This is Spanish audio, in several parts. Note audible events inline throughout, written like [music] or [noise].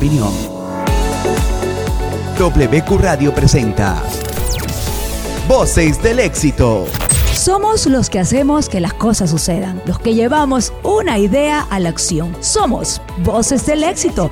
opinión. WQ Radio presenta Voces del éxito. Somos los que hacemos que las cosas sucedan, los que llevamos una idea a la acción. Somos Voces del éxito.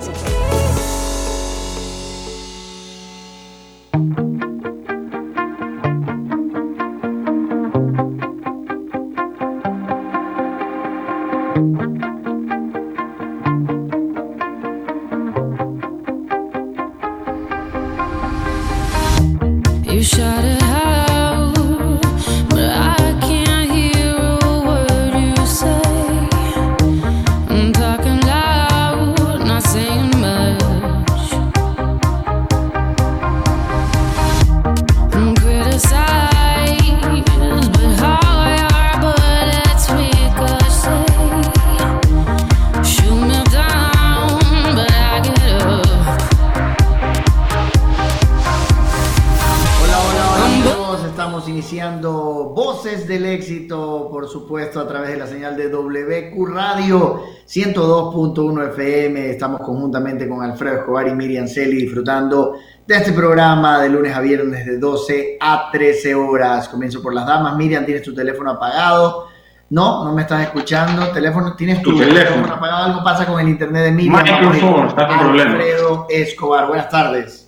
Conjuntamente con Alfredo Escobar y Miriam Celi disfrutando de este programa de lunes a viernes de 12 a 13 horas. Comienzo por las damas. Miriam, ¿tienes tu teléfono apagado? No, no me estás escuchando. Teléfono, ¿Tienes tu, teléfono? apagado? Algo pasa con el internet de Miriam. Alfredo Escobar, buenas tardes.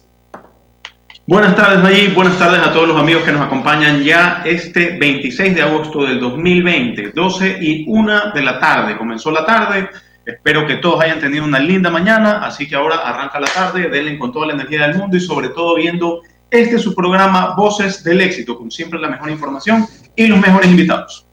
Buenas tardes, Nayib. Buenas tardes a todos los amigos que nos acompañan ya este 26 de agosto del 2020, 12 y 1 de la tarde. Comenzó la tarde. Espero que todos hayan tenido una linda mañana. Así que ahora arranca la tarde. Denle con toda la energía del mundo y, sobre todo, viendo este su programa Voces del Éxito, con siempre la mejor información y los mejores invitados.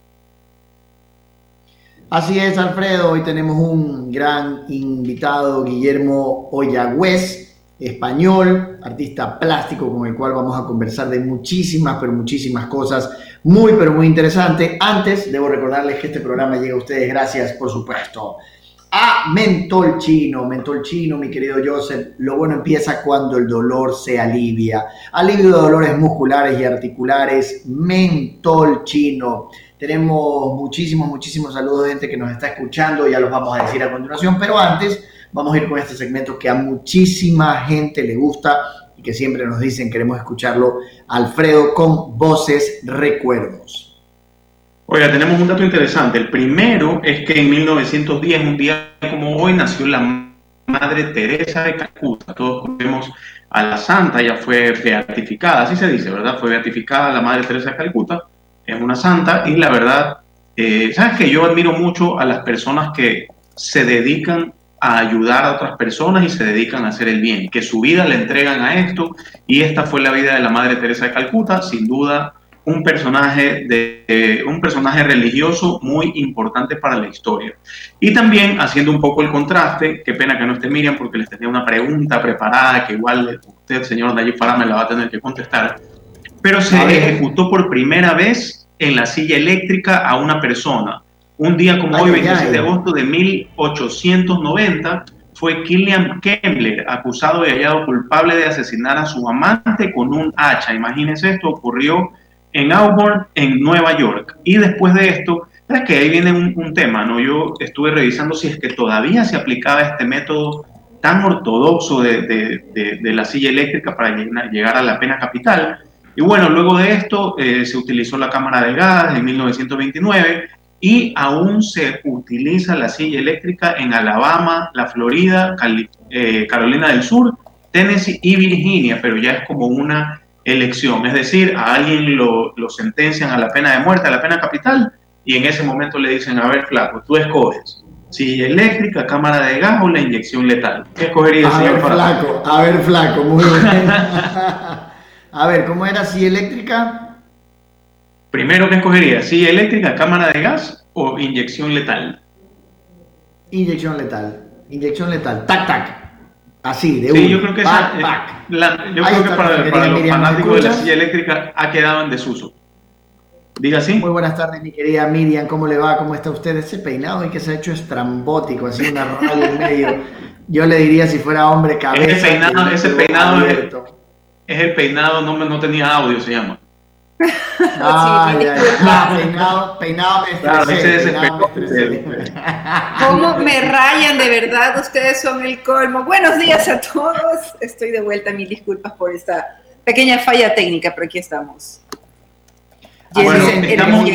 Así es, Alfredo. Hoy tenemos un gran invitado, Guillermo Oyagüez español, artista plástico con el cual vamos a conversar de muchísimas, pero muchísimas cosas muy, pero muy interesantes. Antes, debo recordarles que este programa llega a ustedes gracias, por supuesto, a Mentol Chino. Mentol Chino, mi querido Joseph, lo bueno empieza cuando el dolor se alivia. Alivio de dolores musculares y articulares, Mentol Chino. Tenemos muchísimos, muchísimos saludos de gente que nos está escuchando, ya los vamos a decir a continuación, pero antes vamos a ir con este segmento que a muchísima gente le gusta y que siempre nos dicen queremos escucharlo, Alfredo con voces recuerdos. Oiga, tenemos un dato interesante. El primero es que en 1910, un día como hoy, nació la Madre Teresa de Calcuta. Todos conocemos a la santa, ella fue beatificada, así se dice, ¿verdad? Fue beatificada la Madre Teresa de Calcuta, es una santa y la verdad, eh, ¿sabes que Yo admiro mucho a las personas que se dedican a ayudar a otras personas y se dedican a hacer el bien, que su vida le entregan a esto y esta fue la vida de la Madre Teresa de Calcuta, sin duda un personaje de un personaje religioso muy importante para la historia. Y también haciendo un poco el contraste, qué pena que no esté Miriam porque les tenía una pregunta preparada que igual usted, señor Nayib Farah, me la va a tener que contestar, pero se ejecutó por primera vez en la silla eléctrica a una persona un día como hoy, 26 de agosto de 1890, fue Killian Kembler acusado y hallado culpable de asesinar a su amante con un hacha. Imagínense esto, ocurrió en Auburn, en Nueva York. Y después de esto, es que ahí viene un, tema, ¿no? Yo estuve revisando si es que todavía se aplicaba este método tan ortodoxo de, la silla eléctrica para llegar a la pena capital. Y bueno, luego de esto eh, se utilizó la cámara de gas en 1929 y aún se utiliza la silla eléctrica en Alabama, la Florida, eh, Carolina del Sur, Tennessee y Virginia, pero ya es como una elección, es decir, a alguien lo, lo sentencian a la pena de muerte, a la pena capital, y en ese momento le dicen, a ver, flaco, tú escoges silla eléctrica, cámara de gas o la inyección letal. ¿Qué escogerías, a ver, flaco, A ver, flaco, muy bien. [laughs] [laughs] a ver, ¿cómo era silla eléctrica? Primero, ¿qué escogería? ¿Silla eléctrica, cámara de gas o inyección letal? Inyección letal. Inyección letal. Tac, tac. Así, de Sí, yo creo que, esa, yo creo que para, los fanáticos de la silla eléctrica ha quedado en desuso. Diga así. Muy buenas tardes, mi querida Miriam. ¿Cómo le va? ¿Cómo está usted? Ese peinado y que se ha hecho estrambótico, así una raya en medio. Yo le diría si fuera hombre cabeza. Ese peinado, ese peinado es, es, el peinado, no, no tenía audio, se llama. Ay, ay, ay. Peinado, peinado me Claro, ese peinado me estresé. ¿Cómo me rayan de verdad? Ustedes son el colmo. Buenos días a todos. Estoy de vuelta. Mil disculpas por esta pequeña falla técnica, pero aquí estamos. Ah, bueno, estamos, muy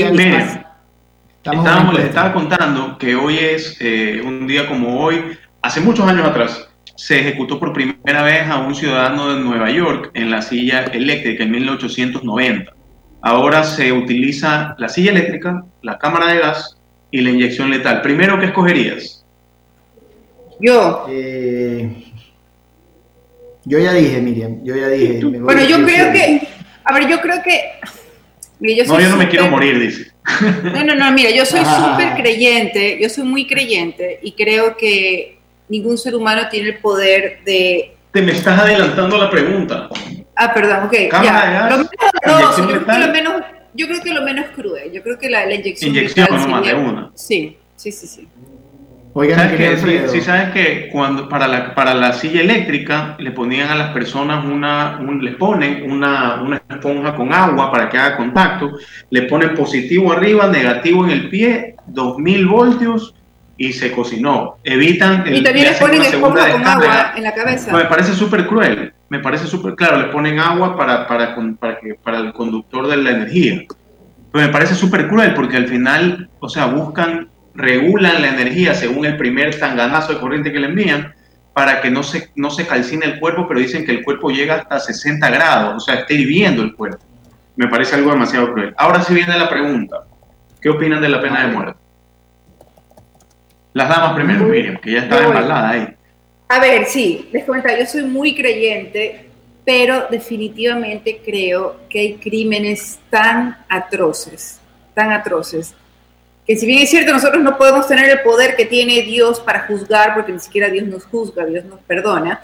les estaba contando que hoy es eh, un día como hoy, hace muchos años atrás, se ejecutó por primera vez a un ciudadano de Nueva York en la silla eléctrica en 1890. Ahora se utiliza la silla eléctrica, la cámara de gas y la inyección letal. Primero, ¿qué escogerías? Yo. Eh, yo ya dije, Miriam, yo ya dije. me voy Bueno, yo creo que. A ver, yo creo que. Mira, No, yo no me quiero morir, dice. No, no, no, mira, yo soy Ah. súper creyente, yo soy muy creyente y creo que ningún ser humano tiene el poder de... Te me estás adelantando la pregunta. Ah, perdón, ok. Cámara de ya. gas, Lo menos inyección yo creo que lo menos, yo creo que lo menos cruel, yo creo que la, la inyección Inyección, no más de una. Sí, sí, sí, sí. Oigan, ¿Sabes que, sí sabes que cuando para la, para la silla eléctrica le ponían a las personas una, un- le ponen una, una esponja con agua para que haga contacto, le ponen positivo arriba, negativo en el pie, 2000 voltios y se cocinó. Evitan el, Y también le ponen esponja con agua en la cabeza. No, me parece súper cruel, me parece súper claro, le ponen agua para, para, para, que, para el conductor de la energía. Pero me parece súper cruel porque al final, o sea, buscan, regulan la energía según el primer tanganazo de corriente que le envían para que no se, no se calcine el cuerpo, pero dicen que el cuerpo llega hasta 60 grados, o sea, está hirviendo el cuerpo. Me parece algo demasiado cruel. Ahora sí viene la pregunta. ¿Qué opinan de la pena de muerte? Las damas primero, Miriam, que ya está embalada ahí. A ver, sí, les comentaba, yo soy muy creyente, pero definitivamente creo que hay crímenes tan atroces, tan atroces, que si bien es cierto, nosotros no podemos tener el poder que tiene Dios para juzgar, porque ni siquiera Dios nos juzga, Dios nos perdona,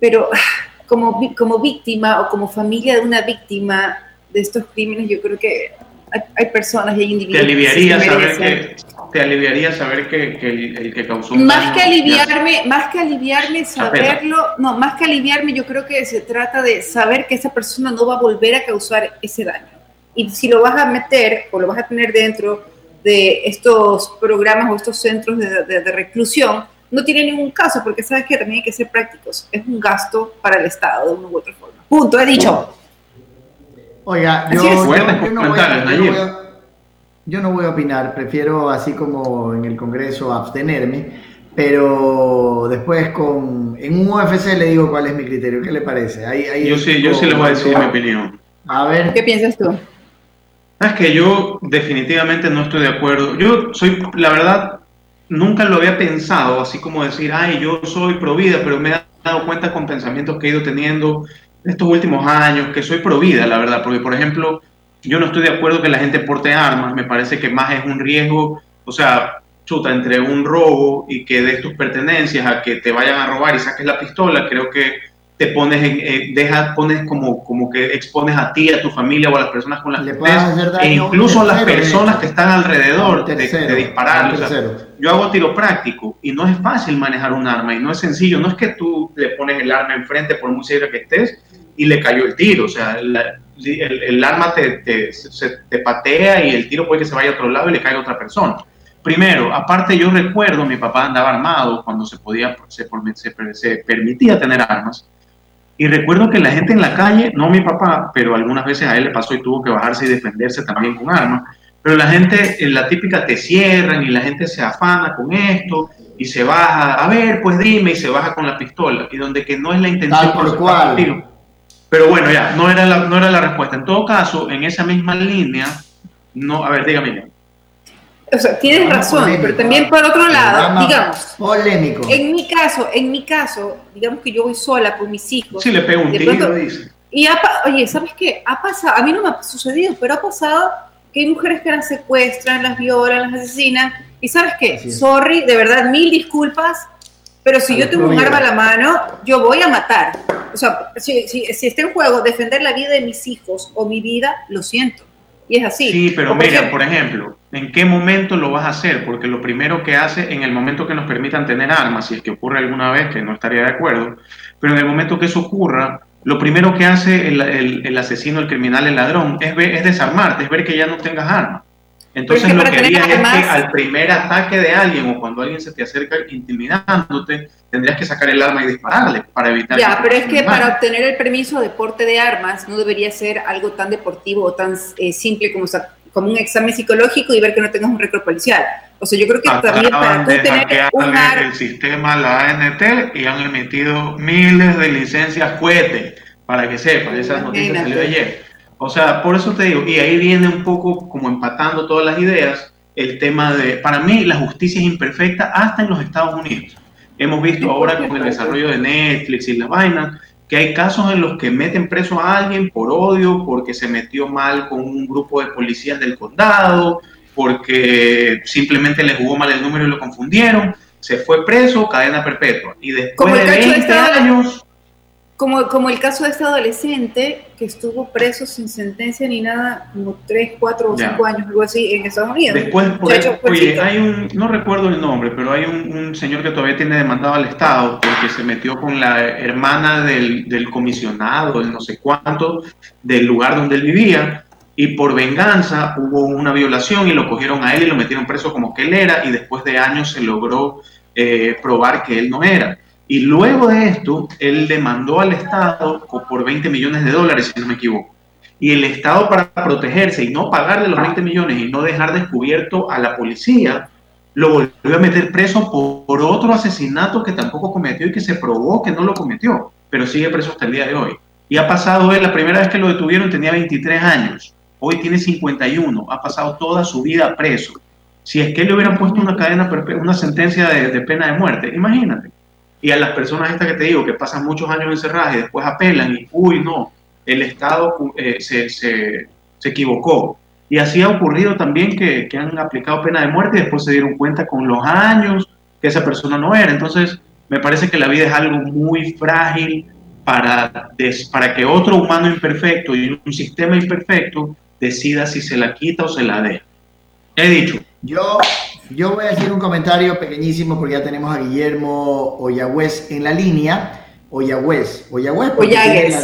pero ah, como, como víctima o como familia de una víctima de estos crímenes, yo creo que hay, hay personas y hay Te individuos aliviaría que sí saber que te aliviaría saber que, que el, el que causó un Más daño que ya- aliviarme, más que aliviarme, saberlo, no, más que aliviarme, yo creo que se trata de saber que esa persona no va a volver a causar ese daño. Y si lo vas a meter o lo vas a tener dentro de estos programas o estos centros de, de- de reclusión, no tiene ningún caso, porque sabes que también hay que ser prácticos. Es un gasto para el Estado de una u otra forma. Punto, he dicho. Oiga, yo, yo- no voy a, comentarios, yo no voy a- yo no voy a opinar, prefiero así como en el Congreso abstenerme, pero después con en un UFC le digo cuál es mi criterio, ¿qué le parece? Ahí, ahí Yo sí, yo sí les voy a decir mi opinión. A ver, ¿Qué piensas tú? Es que yo definitivamente no estoy de acuerdo. Yo soy, la verdad, nunca lo había pensado, así como decir, ay, yo soy pro vida, pero me he dado cuenta con pensamientos que he ido teniendo estos últimos años, que soy pro vida, la verdad, porque por ejemplo, yo no estoy de acuerdo que la gente porte armas, me parece que más es un riesgo, o sea, chuta, entre un robo y que des tus pertenencias a que te vayan a robar y saques la pistola, creo que te pones en, eh, deja, pones como, como que expones a ti, a tu familia o a las personas con las Le que estés, e incluso a las de personas que están alrededor de, tercero, de disparar. un o sea, yo hago tiro práctico y no es fácil manejar un arma y no es sencillo. No es que tú le pones el arma enfrente por muy serio que estés y le cayó el tiro. O sea, la- el, el arma te, te, se- te patea y el tiro puede que se vaya a otro lado y le caiga a otra persona. Primero, aparte yo recuerdo, mi papá andaba armado cuando se podía, se, se- se permitía tener armas. Y recuerdo que la gente en la calle, no mi papá, pero algunas veces a él le pasó y tuvo que bajarse y defenderse también con armas. Pero la gente, en la típica te cierran y la gente se afana con esto y se baja, a ver, pues dime, y se baja con la pistola. Y donde que no es la intención Tal por cual. sacar tiro. Pero bueno, ya, no era, la, no era la respuesta. En todo caso, en esa misma línea, no, a ver, dígame. O sea, tienes razón, polémico, pero también por otro lado, digamos, Polémico. En mi caso, en mi caso, digamos que yo voy sola con mis hijos. Si le pego un tiro, dice. Y ha oye, ¿sabes qué? Ha pasado, a mí no me ha sucedido, pero ha pasado que hay mujeres que las secuestran, las violan, las asesinan. Y ¿sabes qué? Sorry, de verdad, mil disculpas, pero si A yo tengo un arma a la mano, yo voy a matar. O sea, si, si, si está en juego defender la vida de mis hijos o mi vida, lo siento. Y es así. Sí, pero por mira, ejemplo- por ejemplo, ¿en qué momento lo vas a hacer? Porque lo primero que hace, en el momento que nos permitan tener armas, si es que ocurre alguna vez, que no estaría de acuerdo, pero en el momento que eso ocurra, lo primero que hace el, asesino, el criminal, el ladrón, es, es desarmarte, es ver que ya no tengas armas. Entonces lo que harías es que al primer ataque de alguien o cuando alguien se te acerca intimidándote, tendrías que sacar el arma y dispararle para evitar... Ya, pero es que para obtener el permiso de porte de armas no debería ser algo tan deportivo o tan eh, simple como, como un examen psicológico y ver que no tengas un récord policial. O sea, yo creo que también para tú tener un el sistema, la ANT, y han emitido miles de licencias cohete, para que sepas, esas noticias salió ayer. O sea, por eso te digo, y ahí viene un poco como empatando todas las ideas, el tema de, para mí la justicia es imperfecta hasta en los Estados Unidos. Hemos visto ahora con el desarrollo de Netflix y la vaina, que hay casos en los que meten preso a alguien por odio, porque se metió mal con un grupo de policías del condado, porque simplemente le jugó mal el número y lo confundieron, se fue preso, cadena perpetua. Y después de 20 años como, como el caso de este adolescente que estuvo preso sin sentencia ni nada, como 3, 4 o 5 años, algo así, en Estados Unidos. Después, oye, hay un, no recuerdo el nombre, pero hay un, señor que todavía tiene demandado al Estado porque se metió con la hermana del, del comisionado, el no sé cuánto, del lugar donde él vivía, y por venganza hubo una violación y lo cogieron a él y lo metieron preso como que él era, y después de años se logró eh, probar que él no era. Y luego de esto, él demandó al Estado por 20 millones de dólares, si no me equivoco. Y el Estado, para protegerse y no pagarle los 20 millones y no dejar descubierto a la policía, lo volvió a meter preso por, otro asesinato que tampoco cometió y que se probó que no lo cometió, pero sigue preso hasta el día de hoy. Y ha pasado él, la primera vez que lo detuvieron tenía 23 años, hoy tiene 51, ha pasado toda su vida preso. Si es que le hubieran puesto una cadena, una sentencia de, de pena de muerte, imagínate y a las personas estas que te digo, que pasan muchos años encerradas y después apelan y, uy, no, el Estado eh, se, se, se, equivocó. Y así ha ocurrido también que, que, han aplicado pena de muerte y después se dieron cuenta con los años que esa persona no era. Entonces, me parece que la vida es algo muy frágil para, para que otro humano imperfecto y un sistema imperfecto decida si se la quita o se la deja. He dicho. Yo yo voy a decir un comentario pequeñísimo porque ya tenemos a Guillermo Oyagüez en la línea. Oyagüez, Oyagüez. Oyagues,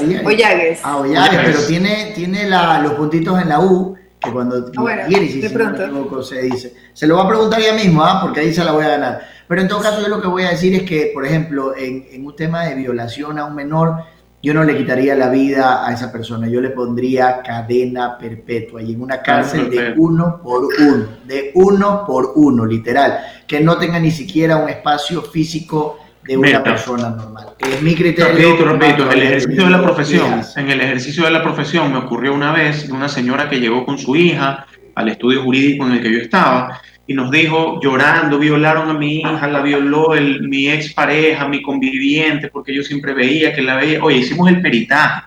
Ah, Oyagues, pero tiene, tiene la, los puntitos en la U, que cuando ah, bueno, si de pronto. se dice. Se lo va a preguntar ya mismo, ¿ah? porque ahí se la voy a ganar. Pero en todo caso, yo lo que voy a decir es que, por ejemplo, en, en un tema de violación a un menor, yo no le quitaría la vida a esa persona, yo le pondría cadena perpetua y en una cárcel de uno por uno, de uno por uno, literal, que no tenga ni siquiera un espacio físico de una persona normal. Es mi criterio. Repito, el ejercicio de la profesión, en el ejercicio de la profesión me ocurrió una vez una señora que llegó con su hija al estudio jurídico en el que yo estaba y nos dijo llorando, violaron a mi hija, la violó el, mi expareja, mi conviviente, porque yo siempre veía que la veía. Oye, hicimos el peritaje.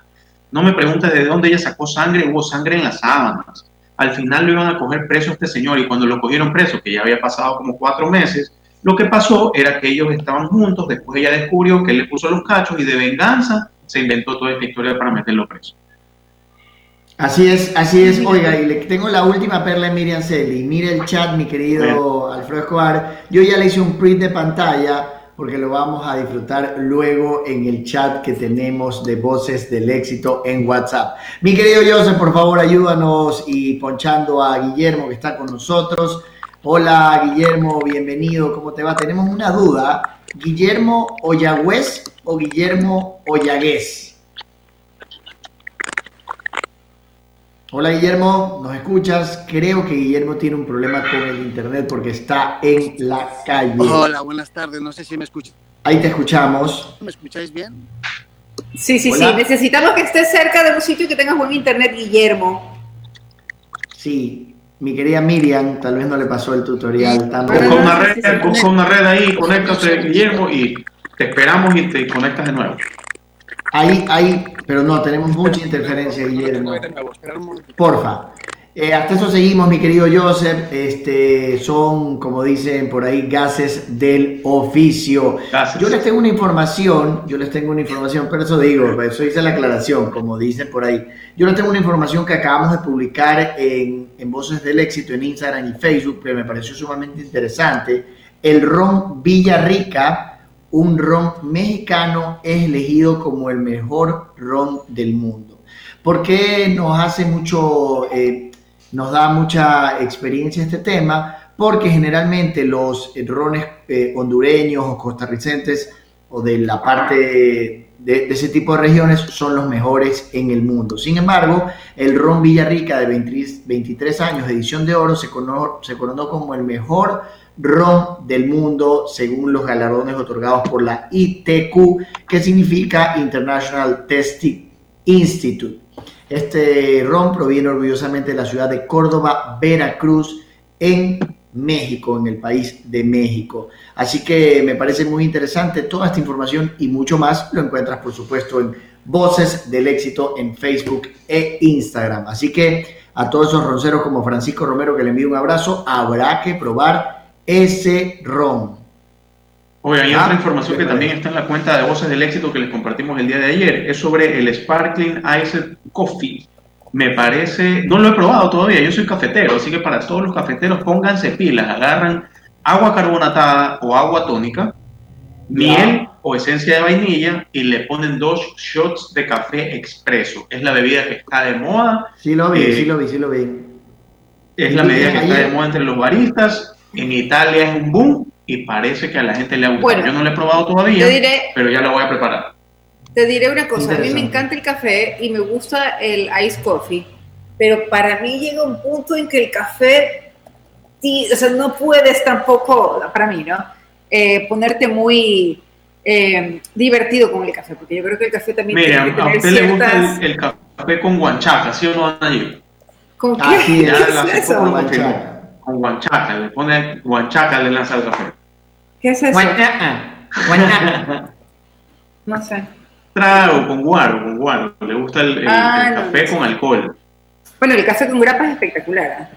No me preguntes de dónde ella sacó sangre, hubo sangre en las sábanas. Al final lo iban a coger preso a este señor y cuando lo cogieron preso, que ya había pasado como cuatro meses, lo que pasó era que ellos estaban juntos, después ella descubrió que él le puso los cachos y de venganza se inventó toda esta historia para meterlo preso. Así es, así es. Oiga, y le tengo la última perla en Miriam Celi. Mire el chat, mi querido Alfredo Escobar. Yo ya le hice un print de pantalla porque lo vamos a disfrutar luego en el chat que tenemos de Voces del Éxito en WhatsApp. Mi querido Joseph, por favor, ayúdanos y ponchando a Guillermo que está con nosotros. Hola, Guillermo, bienvenido. ¿Cómo te va? Tenemos una duda. ¿Guillermo Oyagüez o Guillermo Oyagués? Hola Guillermo, ¿nos escuchas? Creo que Guillermo tiene un problema con el internet porque está en la calle. Hola, buenas tardes, no sé si me escuchan. Ahí te escuchamos. ¿Me escucháis bien? Sí, sí, sí, necesitamos que estés cerca de un sitio que tenga buen internet, Guillermo. Sí, mi querida Miriam, tal vez no le pasó el tutorial. Tan busca, una red, busca una red ahí, conéctate Guillermo y te esperamos y te conectas de nuevo. Ahí, ahí, pero no, tenemos mucha interferencia, Guillermo. Porfa. Eh, hasta eso seguimos, mi querido Joseph. Este, son, como dicen por ahí, gases del oficio. Yo les tengo una información, yo les tengo una información, pero eso digo, eso hice la aclaración, como dicen por ahí. Yo les tengo una información que acabamos de publicar en, en Voces del Éxito en Instagram y Facebook, que me pareció sumamente interesante. El ron Villarrica un ron mexicano es elegido como el mejor ron del mundo. ¿Por qué nos hace mucho, eh, nos da mucha experiencia este tema? Porque generalmente los rones eh, hondureños o costarricenses o de la parte de, ese tipo de regiones son los mejores en el mundo. Sin embargo, el ron Villarrica de 23, años, edición de oro, se conoce, se coronó como el mejor ron del mundo según los galardones otorgados por la ITQ, que significa International Testing Institute. Este ron proviene orgullosamente de la ciudad de Córdoba, Veracruz, en México, en el país de México. Así que me parece muy interesante toda esta información y mucho más lo encuentras, por supuesto, en Voces del Éxito en Facebook e Instagram. Así que a todos esos ronceros como Francisco Romero, que le envío un abrazo, habrá que probar ese ron. Oye, hay otra ah, información que también está en la cuenta de Voces del Éxito que les compartimos el día de ayer. Es sobre el Sparkling Iced Coffee me parece, no lo he probado todavía, yo soy cafetero, así que para todos los cafeteros pónganse pilas, agarran agua carbonatada o agua tónica, miel o esencia de vainilla y le ponen dos shots de café expreso. Es la bebida que está de moda. Sí lo vi, sí lo vi, sí lo vi. Es la bebida que está de moda entre los baristas. En Italia es un boom y parece que a la gente le ha gustado. yo no lo he probado todavía, pero ya lo voy a preparar. Te diré una cosa, a mí me encanta el café y me gusta el ice coffee, pero para mí llega un punto en que el café, o sea, no puedes tampoco, para mí, ¿no? Eh, ponerte muy eh, divertido con el café, porque yo creo que el café también Mira, tiene que tener a usted le gusta el, café con guanchaca, ¿sí o no, Daniel? ¿Con ah, qué? ¿Qué es eso? Con guanchaca. Con guanchaca, le pone guanchaca, le lanza el café. ¿Qué es eso? Guanchaca. Guanchaca. no sé. Trago, con guaro, con guaro. Le gusta el, ah, café con alcohol. Bueno, el café con grapa es espectacular. ¿eh?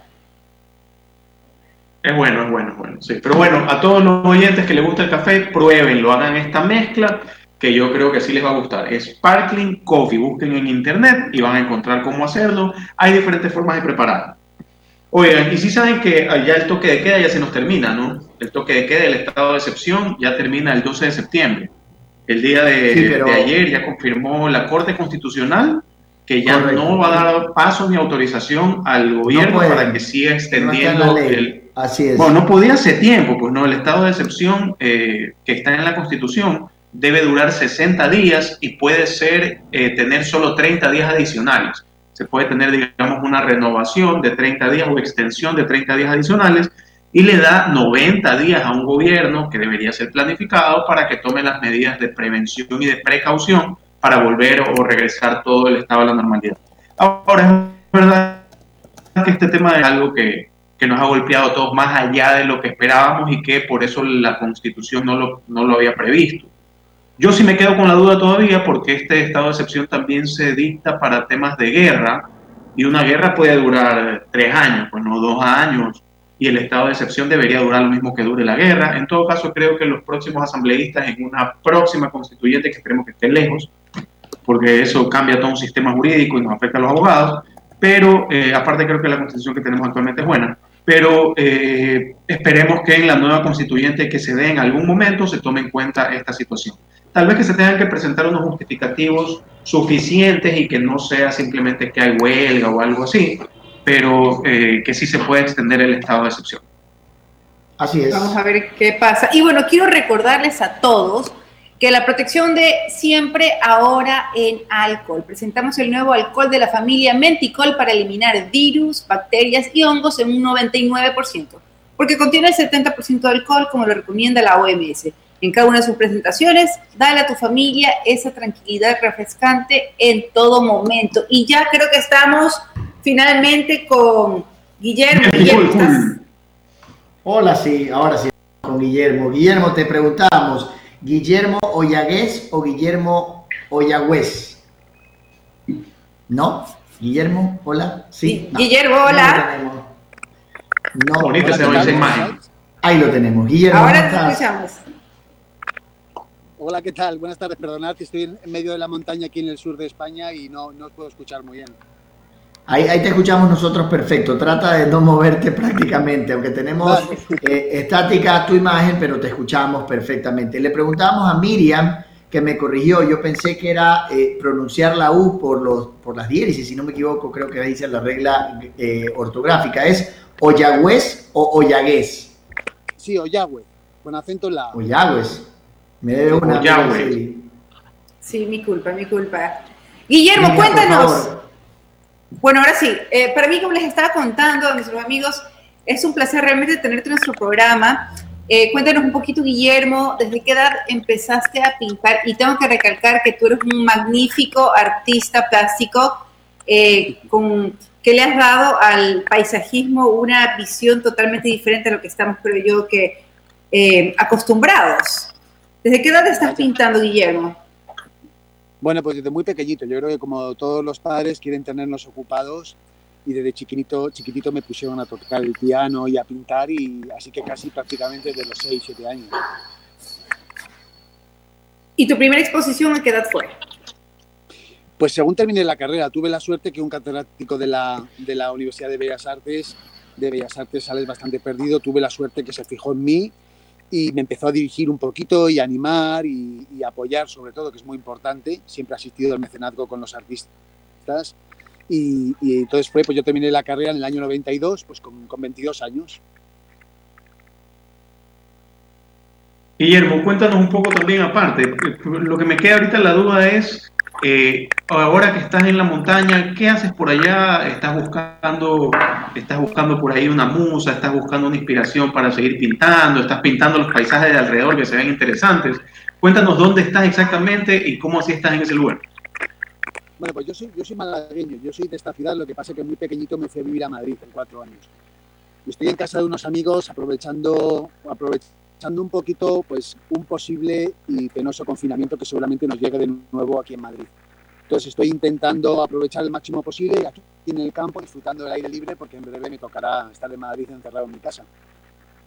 Es bueno, es bueno, es bueno, sí. Pero bueno, a todos los oyentes que les gusta el café, pruébenlo, hagan esta mezcla que yo creo que sí les va a gustar. Sparkling Coffee, busquen en internet y van a encontrar cómo hacerlo. Hay diferentes formas de preparar. Oigan, y si saben que ya el toque de queda ya se nos termina, ¿no? El toque de queda, el estado de excepción, ya termina el 12 de septiembre. El día de, ayer ya confirmó la Corte Constitucional que ya no va a dar paso ni autorización al gobierno para que siga extendiendo el... Así es. Bueno, no podía hace tiempo, pues no, el estado de excepción eh, que está en la Constitución debe durar 60 días y puede ser eh, tener solo 30 días adicionales. Se puede tener, digamos, una renovación de 30 días o extensión de 30 días adicionales y le da 90 días a un gobierno que debería ser planificado para que tome las medidas de prevención y de precaución para volver o regresar todo el estado a la normalidad. Ahora, es verdad que este tema es algo que, que nos ha golpeado a todos más allá de lo que esperábamos y que por eso la constitución no lo, no lo había previsto. Yo sí me quedo con la duda todavía porque este estado de excepción también se dicta para temas de guerra y una guerra puede durar tres años, pues no dos años y el estado de excepción debería durar lo mismo que dure la guerra. En todo caso, creo que los próximos asambleístas en una próxima constituyente, que esperemos que esté lejos, porque eso cambia todo un sistema jurídico y nos afecta a los abogados, pero eh, aparte creo que la constitución que tenemos actualmente es buena, pero eh, esperemos que en la nueva constituyente que se dé en algún momento se tome en cuenta esta situación. Tal vez que se tengan que presentar unos justificativos suficientes y que no sea simplemente que hay huelga o algo así, pero eh, que sí se puede extender el estado de excepción. Así es. Vamos a ver qué pasa. Y bueno, quiero recordarles a todos que la protección de siempre ahora en alcohol. Presentamos el nuevo alcohol de la familia Menticol para eliminar virus, bacterias y hongos en un 99%, porque contiene el 70% de alcohol como lo recomienda la OMS. En cada una de sus presentaciones, dale a tu familia esa tranquilidad refrescante en todo momento. Y ya creo que estamos finalmente con Guillermo. Guillermo Hola, sí, ahora sí, con Guillermo. Guillermo, te preguntamos, ¿Guillermo Ollagués o Guillermo Ollagüez? ¿No? Guillermo, hola. Sí. Guillermo, hola. No, Bonito esa imagen. Ahí lo tenemos. Guillermo, Ahora te escuchamos. Hola, ¿qué tal? Buenas tardes. Perdonad que estoy en medio de la montaña aquí en el sur de España y no, no os puedo escuchar muy bien. Ahí, ahí, te escuchamos nosotros perfecto. Trata de no moverte [laughs] prácticamente, aunque tenemos eh, estática tu imagen, pero te escuchamos perfectamente. Le preguntamos a Miriam, que me corrigió, yo pensé que era eh, pronunciar la U por, los, por las diéresis, si no me equivoco, creo que dice la regla eh, ortográfica. ¿Es Oyagüez o Oyagués? Sí, Oyagüez, con acento en la Oyagüez. Me debe una. Sí, mi culpa, mi culpa. Guillermo, cuéntanos. Bueno, ahora sí, eh, para mí, como les estaba contando a nuestros amigos, es un placer realmente tenerte en nuestro programa. Eh, cuéntanos un poquito, Guillermo, ¿desde qué edad empezaste a pintar? Y tengo que recalcar que tú eres un magnífico artista plástico eh, con, que le has dado al paisajismo una visión totalmente diferente a lo que estamos, creo yo, que acostumbrados. ¿Desde qué edad estás pintando, Guillermo? Bueno, pues desde muy pequeñito. Yo creo que como todos los padres quieren tenernos ocupados y desde chiquitito, chiquitito me pusieron a tocar el piano y a pintar y así que casi prácticamente desde los 6, 7 años. ¿Y tu primera exposición a qué edad fue? Pues según terminé la carrera, tuve la suerte que un catedrático de la, de la Universidad de Bellas Artes, de Bellas Artes sales bastante perdido, tuve la suerte que se fijó en mí y me empezó a dirigir un poquito y animar y, apoyar sobre todo, que es muy importante. Siempre ha asistido al mecenazgo con los artistas y, entonces fue, pues yo terminé la carrera en el año 92, pues con, con 22 años. Guillermo, cuéntanos un poco también aparte. Lo que me queda ahorita la duda es eh, ahora que estás en la montaña, ¿qué haces por allá? ¿Estás buscando, ¿Estás buscando por ahí una musa? ¿Estás buscando una inspiración para seguir pintando? ¿Estás pintando los paisajes de alrededor que se ven interesantes? Cuéntanos dónde estás exactamente y cómo así estás en ese lugar. Bueno, pues yo soy, yo soy malagueño, yo soy de esta ciudad, lo que pasa es que muy pequeñito me fui a vivir a Madrid en cuatro años. Estoy en casa de unos amigos aprovechando, aprovechando echando un poquito pues un posible y penoso confinamiento que seguramente nos llegue de nuevo aquí en Madrid. Entonces estoy intentando aprovechar el máximo posible aquí en el campo, disfrutando del aire libre, porque en breve me tocará estar en Madrid encerrado en mi casa.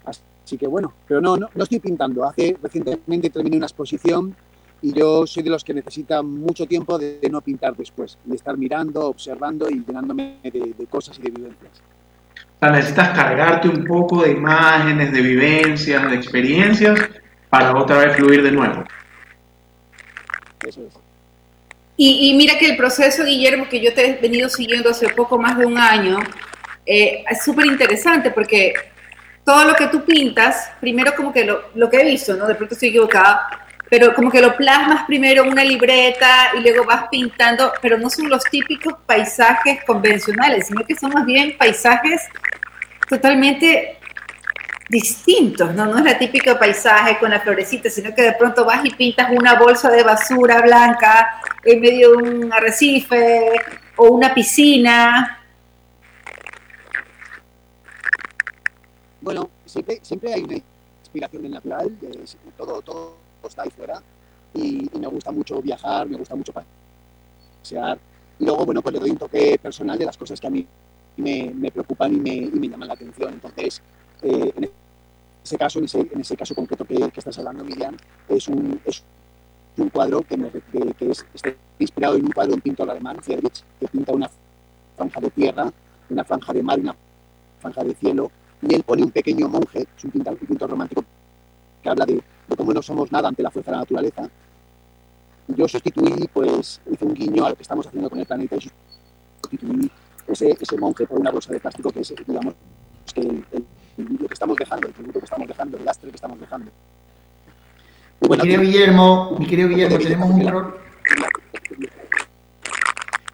Así que bueno, pero no, no, no estoy pintando. Hace recientemente terminé una exposición y yo soy de los que necesitan mucho tiempo de, no pintar después, de estar mirando, observando y llenándome de, de cosas y de vivencias necesitas cargarte un poco de imágenes, de vivencias, de experiencias para otra vez fluir de nuevo. Y, mira que el proceso, Guillermo, que yo te he venido siguiendo hace poco más de un año, eh, es súper interesante porque todo lo que tú pintas, primero como que lo, lo que he visto, ¿no? De pronto estoy equivocada, pero como que lo plasmas primero en una libreta y luego vas pintando, pero no son los típicos paisajes convencionales, sino que son más bien paisajes totalmente distintos, ¿no? No es la típica paisaje con la florecita, sino que de pronto vas y pintas una bolsa de basura blanca en medio de un arrecife o una piscina. Bueno, siempre, siempre hay una inspiración en natural, todo, todo está ahí fuera y, me gusta mucho viajar, me gusta mucho pasear. Luego, bueno, pues le doy un toque personal de las cosas que a mí me, me preocupan y me, y me, llaman la atención. Entonces, eh, en ese caso, en ese, en ese caso concreto que, que, estás hablando, Miriam, es un, es un cuadro que, me, que, es, está inspirado en un cuadro de un pintor alemán, Friedrich, que pinta una franja de tierra, una franja de mar, una franja de cielo, y él pone un pequeño monje, es un pintor, un pintor romántico que habla de, de, cómo no somos nada ante la fuerza de la naturaleza. Yo sustituí, pues, hice un guiño a lo que estamos haciendo con el planeta y sustituí ese, ese monje por una bolsa de plástico que es, digamos, el, lo que estamos dejando, el producto que estamos dejando, el lastre que estamos dejando. mi querido Guillermo, mi querido Guillermo, tenemos un error.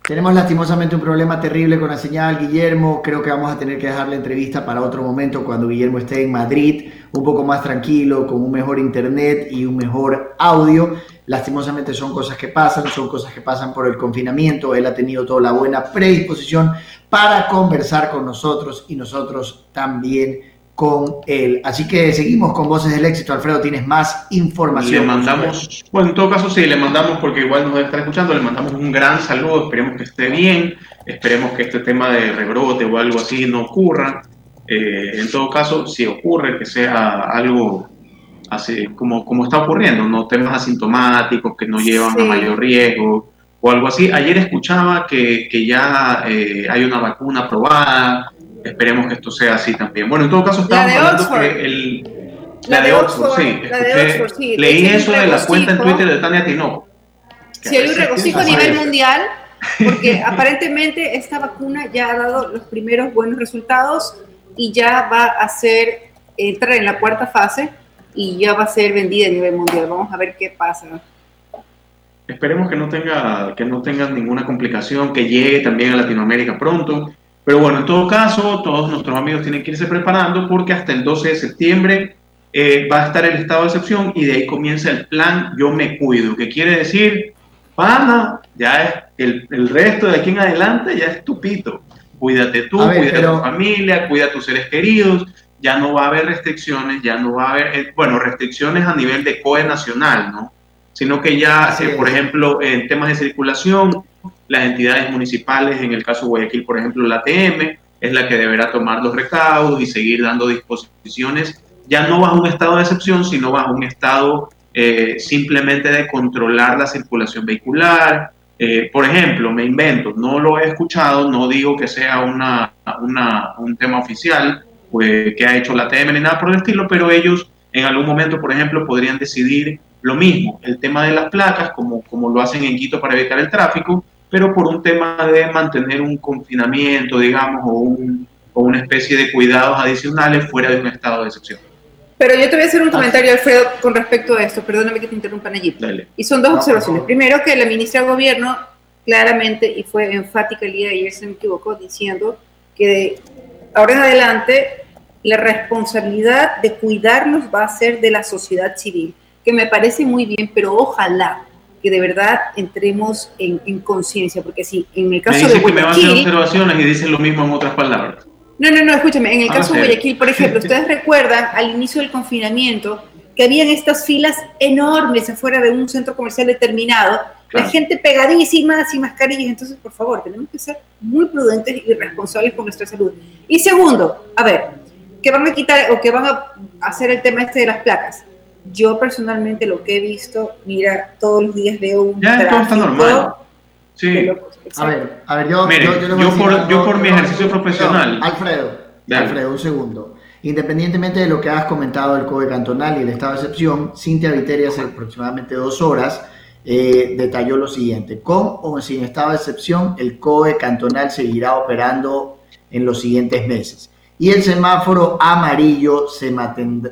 Tenemos lastimosamente un problema terrible con la señal, Guillermo. Creo que vamos a tener que dejar la entrevista para otro momento cuando Guillermo esté en Madrid, un poco más tranquilo, con un mejor internet y un mejor audio. Lastimosamente son cosas que pasan, son cosas que pasan por el confinamiento. Él ha tenido toda la buena predisposición para conversar con nosotros y nosotros también con él. Así que seguimos con Voces del Éxito. Alfredo, ¿tienes más información? Le mandamos, bueno, en todo caso sí, le mandamos, porque igual nos debe estar escuchando, le mandamos un gran saludo, esperemos que esté bien, esperemos que este tema de rebrote o algo así no ocurra. Eh, en todo caso, si ocurre, que sea algo así como, como está ocurriendo, no temas asintomáticos que no llevan a mayor riesgo, o algo así. Ayer escuchaba que, que ya eh, hay una vacuna aprobada, esperemos que esto sea así también. Bueno, en todo caso, estamos hablando que el... La, de Oxford, sí. La de Oxford, sí. Leí eso de la cuenta en Twitter de Tania Tinoco. Sí, hay un regocijo a nivel mundial porque [laughs] aparentemente esta vacuna ya ha dado los primeros buenos resultados y ya va a ser, entrar en la cuarta fase y ya va a ser vendida a nivel mundial. Vamos a ver qué pasa. Esperemos que no tenga, que no tenga ninguna complicación, que llegue también a Latinoamérica pronto. Pero bueno, en todo caso, todos nuestros amigos tienen que irse preparando porque hasta el 12 de septiembre eh, va a estar el estado de excepción y de ahí comienza el plan Yo me cuido, que quiere decir, pana, ya es el, el resto de aquí en adelante ya es tupito. Cuídate tú, cuida tu familia, cuida a tus seres queridos, ya no va a haber restricciones, ya no va a haber, eh, bueno, restricciones a nivel de COE nacional, ¿no? sino que ya, eh, por ejemplo, en temas de circulación, las entidades municipales, en el caso de Guayaquil, por ejemplo, la ATM, es la que deberá tomar los recaudos y seguir dando disposiciones, ya no bajo un estado de excepción, sino bajo un estado eh, simplemente de controlar la circulación vehicular. Eh, por ejemplo, me invento, no lo he escuchado, no digo que sea una, una, un tema oficial pues, que ha hecho la ATM ni nada por el estilo, pero ellos en algún momento, por ejemplo, podrían decidir lo mismo, el tema de las placas, como, como lo hacen en Quito para evitar el tráfico, pero por un tema de mantener un confinamiento, digamos, o, un, o una especie de cuidados adicionales fuera de un estado de excepción. Pero yo te voy a hacer un comentario, Alfredo, con respecto a esto. Perdóname que te interrumpan allí. Y son dos observaciones. Primero, que la ministra de Gobierno claramente, y fue enfática el día de ayer, se me equivocó, diciendo que de ahora en adelante la responsabilidad de cuidarnos va a ser de la sociedad civil que me parece muy bien, pero ojalá que de verdad entremos en, conciencia, porque si en el caso me de Guayaquil... que me van a hacer observaciones y dicen lo mismo en otras palabras. No, no, no, escúchame, en el ah, caso de Guayaquil, por ejemplo, ustedes [laughs] recuerdan al inicio del confinamiento que habían estas filas enormes afuera de un centro comercial determinado, la gente pegadísima, sin mascarillas, entonces, por favor, tenemos que ser muy prudentes y responsables con nuestra salud. Y segundo, a ver, que van a quitar o que van a hacer el tema este de las placas yo personalmente lo que he visto, mira, todos los días veo un Ya esto está normal. Sí. a ver, a ver, yo, yo, por, yo por mi ejercicio profesional. Alfredo, Alfredo, un segundo. Independientemente de lo que has comentado del COE cantonal y el estado de excepción, Cintia Viteria hace aproximadamente dos horas eh, detalló lo siguiente. Con o sin estado de excepción, el COE cantonal seguirá operando en los siguientes meses. Y el semáforo amarillo se,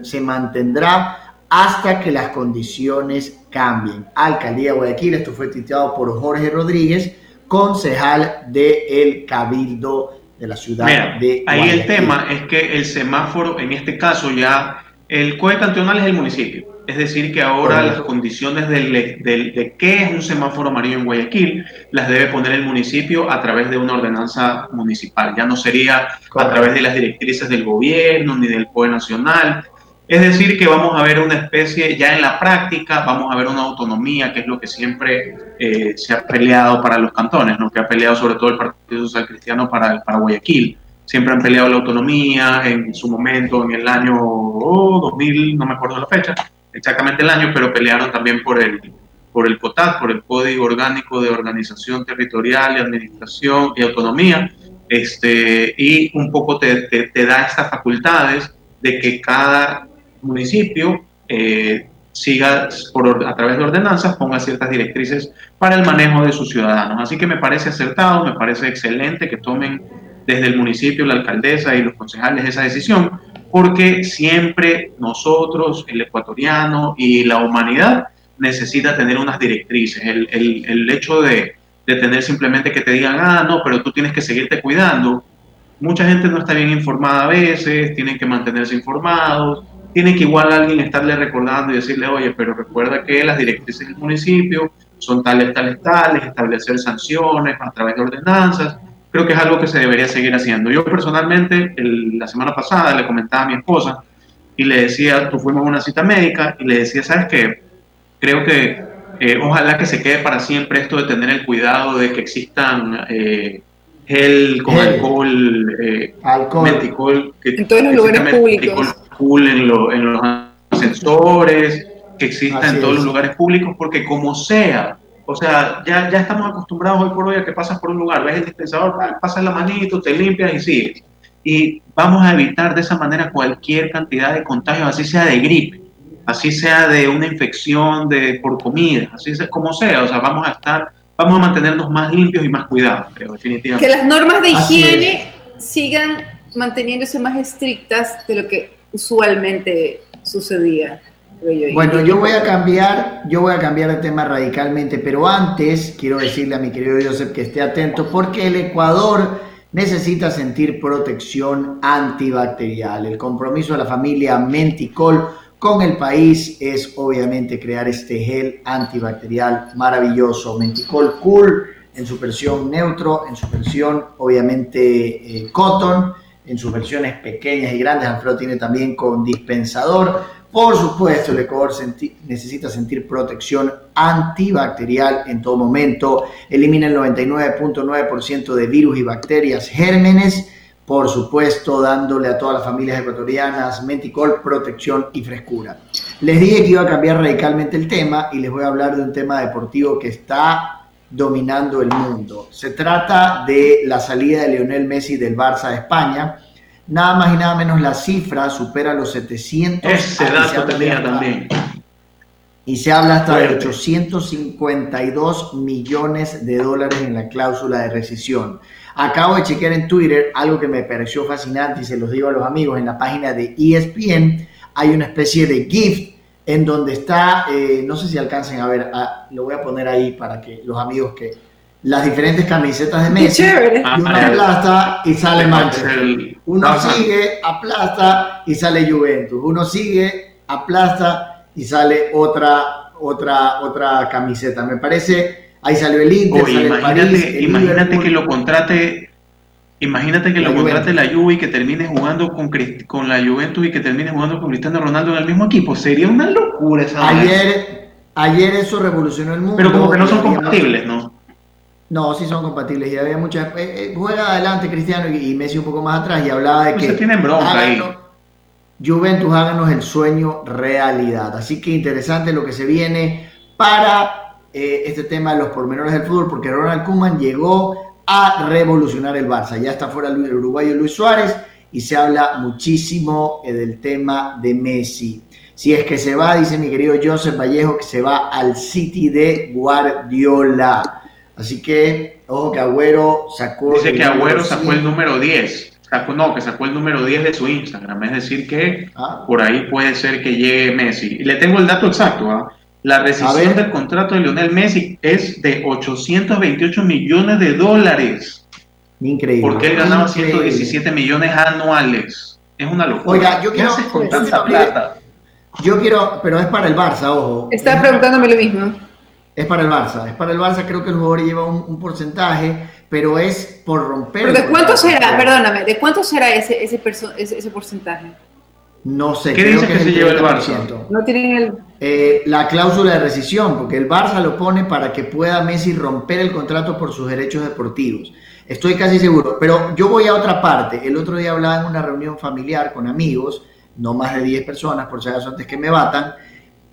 se mantendrá hasta que las condiciones cambien. Alcaldía de Guayaquil, esto fue titulado por Jorge Rodríguez, concejal de el Cabildo de la ciudad de Guayaquil. Ahí el tema es que el semáforo, en este caso ya, el COE cantonal es el municipio. Es decir, que ahora las condiciones de qué es un semáforo amarillo en Guayaquil las debe poner el municipio a través de una ordenanza municipal. Ya no sería a través de las directrices del gobierno ni del COE nacional, es decir, que vamos a ver una especie, ya en la práctica, vamos a ver una autonomía, que es lo que siempre eh, se ha peleado para los cantones, ¿no? que ha peleado sobre todo el Partido Social Cristiano para, para Guayaquil. Siempre han peleado la autonomía en su momento, en el año 2000, no me acuerdo la fecha, exactamente el año, pero pelearon también por el, por el COTAD, por el Código Orgánico de Organización Territorial y Administración y Autonomía, este, y un poco te, te, te da estas facultades de que cada municipio eh, siga por, a través de ordenanzas, ponga ciertas directrices para el manejo de sus ciudadanos. Así que me parece acertado, me parece excelente que tomen desde el municipio, la alcaldesa y los concejales esa decisión, porque siempre nosotros, el ecuatoriano y la humanidad necesita tener unas directrices. El, el, hecho de, de tener simplemente que te digan, ah, no, pero tú tienes que seguirte cuidando. Mucha gente no está bien informada a veces, tienen que mantenerse informados, tiene que igual alguien estarle recordando y decirle, oye, pero recuerda que las directrices del municipio son tales, tales, tales, establecer sanciones a través de ordenanzas. Creo que es algo que se debería seguir haciendo. Yo personalmente, la semana pasada le comentaba a mi esposa y le decía, tú fuimos a una cita médica y le decía, ¿sabes qué? Creo que eh, ojalá que se quede para siempre esto de tener el cuidado de que existan eh, gel con alcohol, eh, alcohol. que, en todos los lugares públicos en, los ascensores, que exista en todos los lugares públicos, porque como sea, O sea, ya, ya estamos acostumbrados hoy por hoy a que pasas por un lugar, ves el dispensador, pasas la manito, te limpias y sigues. Y vamos a evitar de esa manera cualquier cantidad de contagios, así sea de gripe, así sea de una infección de, por comida, así sea como sea. O sea, vamos a estar, vamos a mantenernos más limpios y más cuidados, creo, definitivamente. Que las normas de higiene sigan manteniéndose más estrictas de lo que usualmente sucedía. Bueno, yo voy a cambiar, yo voy a cambiar de tema radicalmente, pero antes quiero decirle a mi querido Joseph que esté atento porque el Ecuador necesita sentir protección antibacterial. El compromiso de la familia Menticol con el país es obviamente crear este gel antibacterial maravilloso. Menticol Cool en su versión neutro, en su versión obviamente eh, cotton, en sus versiones pequeñas y grandes. Alfredo tiene también con dispensador por supuesto, el Ecuador necesita sentir protección antibacterial en todo momento. Elimina el 99.9% de virus y bacterias gérmenes. Por supuesto, dándole a todas las familias ecuatorianas Menticol, protección y frescura. Les dije que iba a cambiar radicalmente el tema y les voy a hablar de un tema deportivo que está dominando el mundo. Se trata de la salida de Lionel Messi del Barça a España nada más y nada menos la cifra supera los 700. Ese dato tenía también. Y se habla hasta de 852 millones de dólares en la cláusula de rescisión. Acabo de chequear en Twitter algo que me pareció fascinante y se los digo a los amigos. En la página de ESPN hay una especie de gift en donde está, eh, no sé si alcancen a ver, ah, lo voy a poner ahí para que los amigos que las diferentes camisetas de Messi. Y uno aplasta y sale Manchester. Uno sigue, aplasta y sale Juventus. Uno sigue, aplasta y sale otra, otra, otra camiseta. Me parece, ahí salió el Inter, sale imagínate, el París, imagínate que lo contrate. Imagínate que lo contrate la Juve y que termine jugando con, con la Juventus y que termine jugando con Cristiano Ronaldo en el mismo equipo. Sería una locura esa Ayer, ayer eso revolucionó el mundo. Pero como que no son compatibles, ¿no? No, sí son compatibles y había muchas. Eh, eh, juega adelante Cristiano y, Messi un poco más atrás y hablaba de que. tienen bronca ahí. Juventus, háganos el sueño realidad. Así que interesante lo que se viene para eh, este tema de los pormenores del fútbol, porque Ronald Koeman llegó a revolucionar el Barça. Ya está fuera el uruguayo Luis Suárez y se habla muchísimo del tema de Messi. Si es que se va, dice mi querido Joseph Vallejo, que se va al City de Guardiola. Así que, ojo que Agüero sacó. Dice que Agüero sacó el número 10. Sacó, no, que sacó el número 10 de su Instagram. Es decir, que ah. por ahí puede ser que llegue Messi. Y le tengo el dato exacto. ¿ah? La rescisión del contrato de Lionel Messi es de 828 millones de dólares. Increíble. Porque él ganaba 117 millones anuales. Es una locura. Oiga, yo quiero. con tanta plata? Yo quiero, pero es para el Barça, ojo. Está preguntándome lo mismo. Es para el Barça, es para el Barça, creo que el jugador lleva un, porcentaje, pero es por romper. ¿De cuánto será, perdóname, de cuánto será ese, ese, ese, porcentaje? No sé, ¿Qué creo dice que, se lleva el Barça? No tienen el... Eh, la cláusula de rescisión, porque el Barça lo pone para que pueda Messi romper el contrato por sus derechos deportivos. Estoy casi seguro, pero yo voy a otra parte. El otro día hablaba en una reunión familiar con amigos, no más de 10 personas, por si acaso antes que me batan,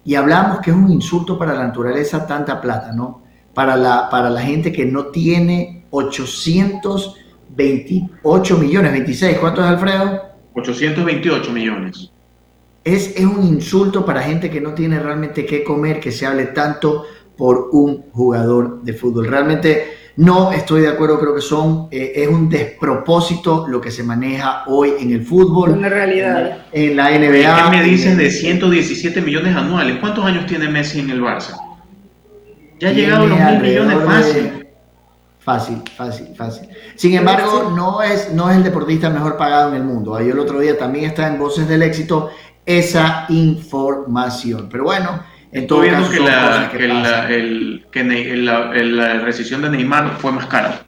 y hablamos que es un insulto para la naturaleza tanta plata, ¿no? Para la, para la gente que no tiene 828 millones, 26, ¿cuánto es Alfredo? 828 millones. Es, es un insulto para gente que no tiene realmente qué comer, que se hable tanto por un jugador de fútbol. Realmente no estoy de acuerdo, creo que son, eh, es un despropósito lo que se maneja hoy en el fútbol. En la realidad. En, la NBA. ¿Qué me dices de 117 millones anuales? ¿Cuántos años tiene Messi en el Barça? Ya ha llegado a los mil millones fácil. Fácil, fácil, fácil. Sin embargo, no es, no es el deportista mejor pagado en el mundo. Yo el otro día también está en Voces del Éxito esa información. Pero bueno, Estoy viendo que, la, que, la, el, que la, rescisión de Neymar fue más cara.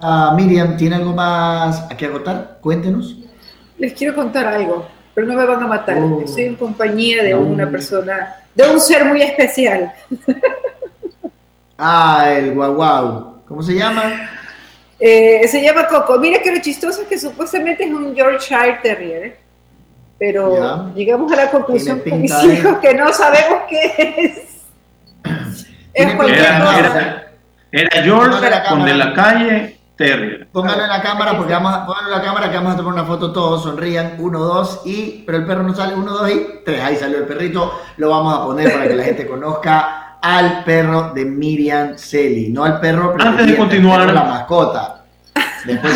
Ah, Miriam, ¿tiene algo más a que agotar? Cuéntenos. Les quiero contar algo, pero no me van a matar. Oh. Estoy en compañía de una persona, de un ser muy especial. ah, el guau guau. ¿Cómo se llama? Eh, se llama Coco. Mira que lo chistoso es que supuestamente es un Yorkshire Terrier. ¿eh? pero Ya. llegamos a la conclusión con mis hijos que no sabemos qué es. [clears throat] Es cualquier Era, cosa. era, era George Póngale la con de la calle Terrier. Pónganlo en la cámara porque vamos a, pónganlo en la cámara que vamos a tomar una foto todos, sonrían, uno, dos y, pero el perro no sale, uno, dos y tres, ahí salió el perrito, lo vamos a poner para que la gente conozca al perro de Miriam Celi, no al perro Antes de continuar. perro, la mascota. Después,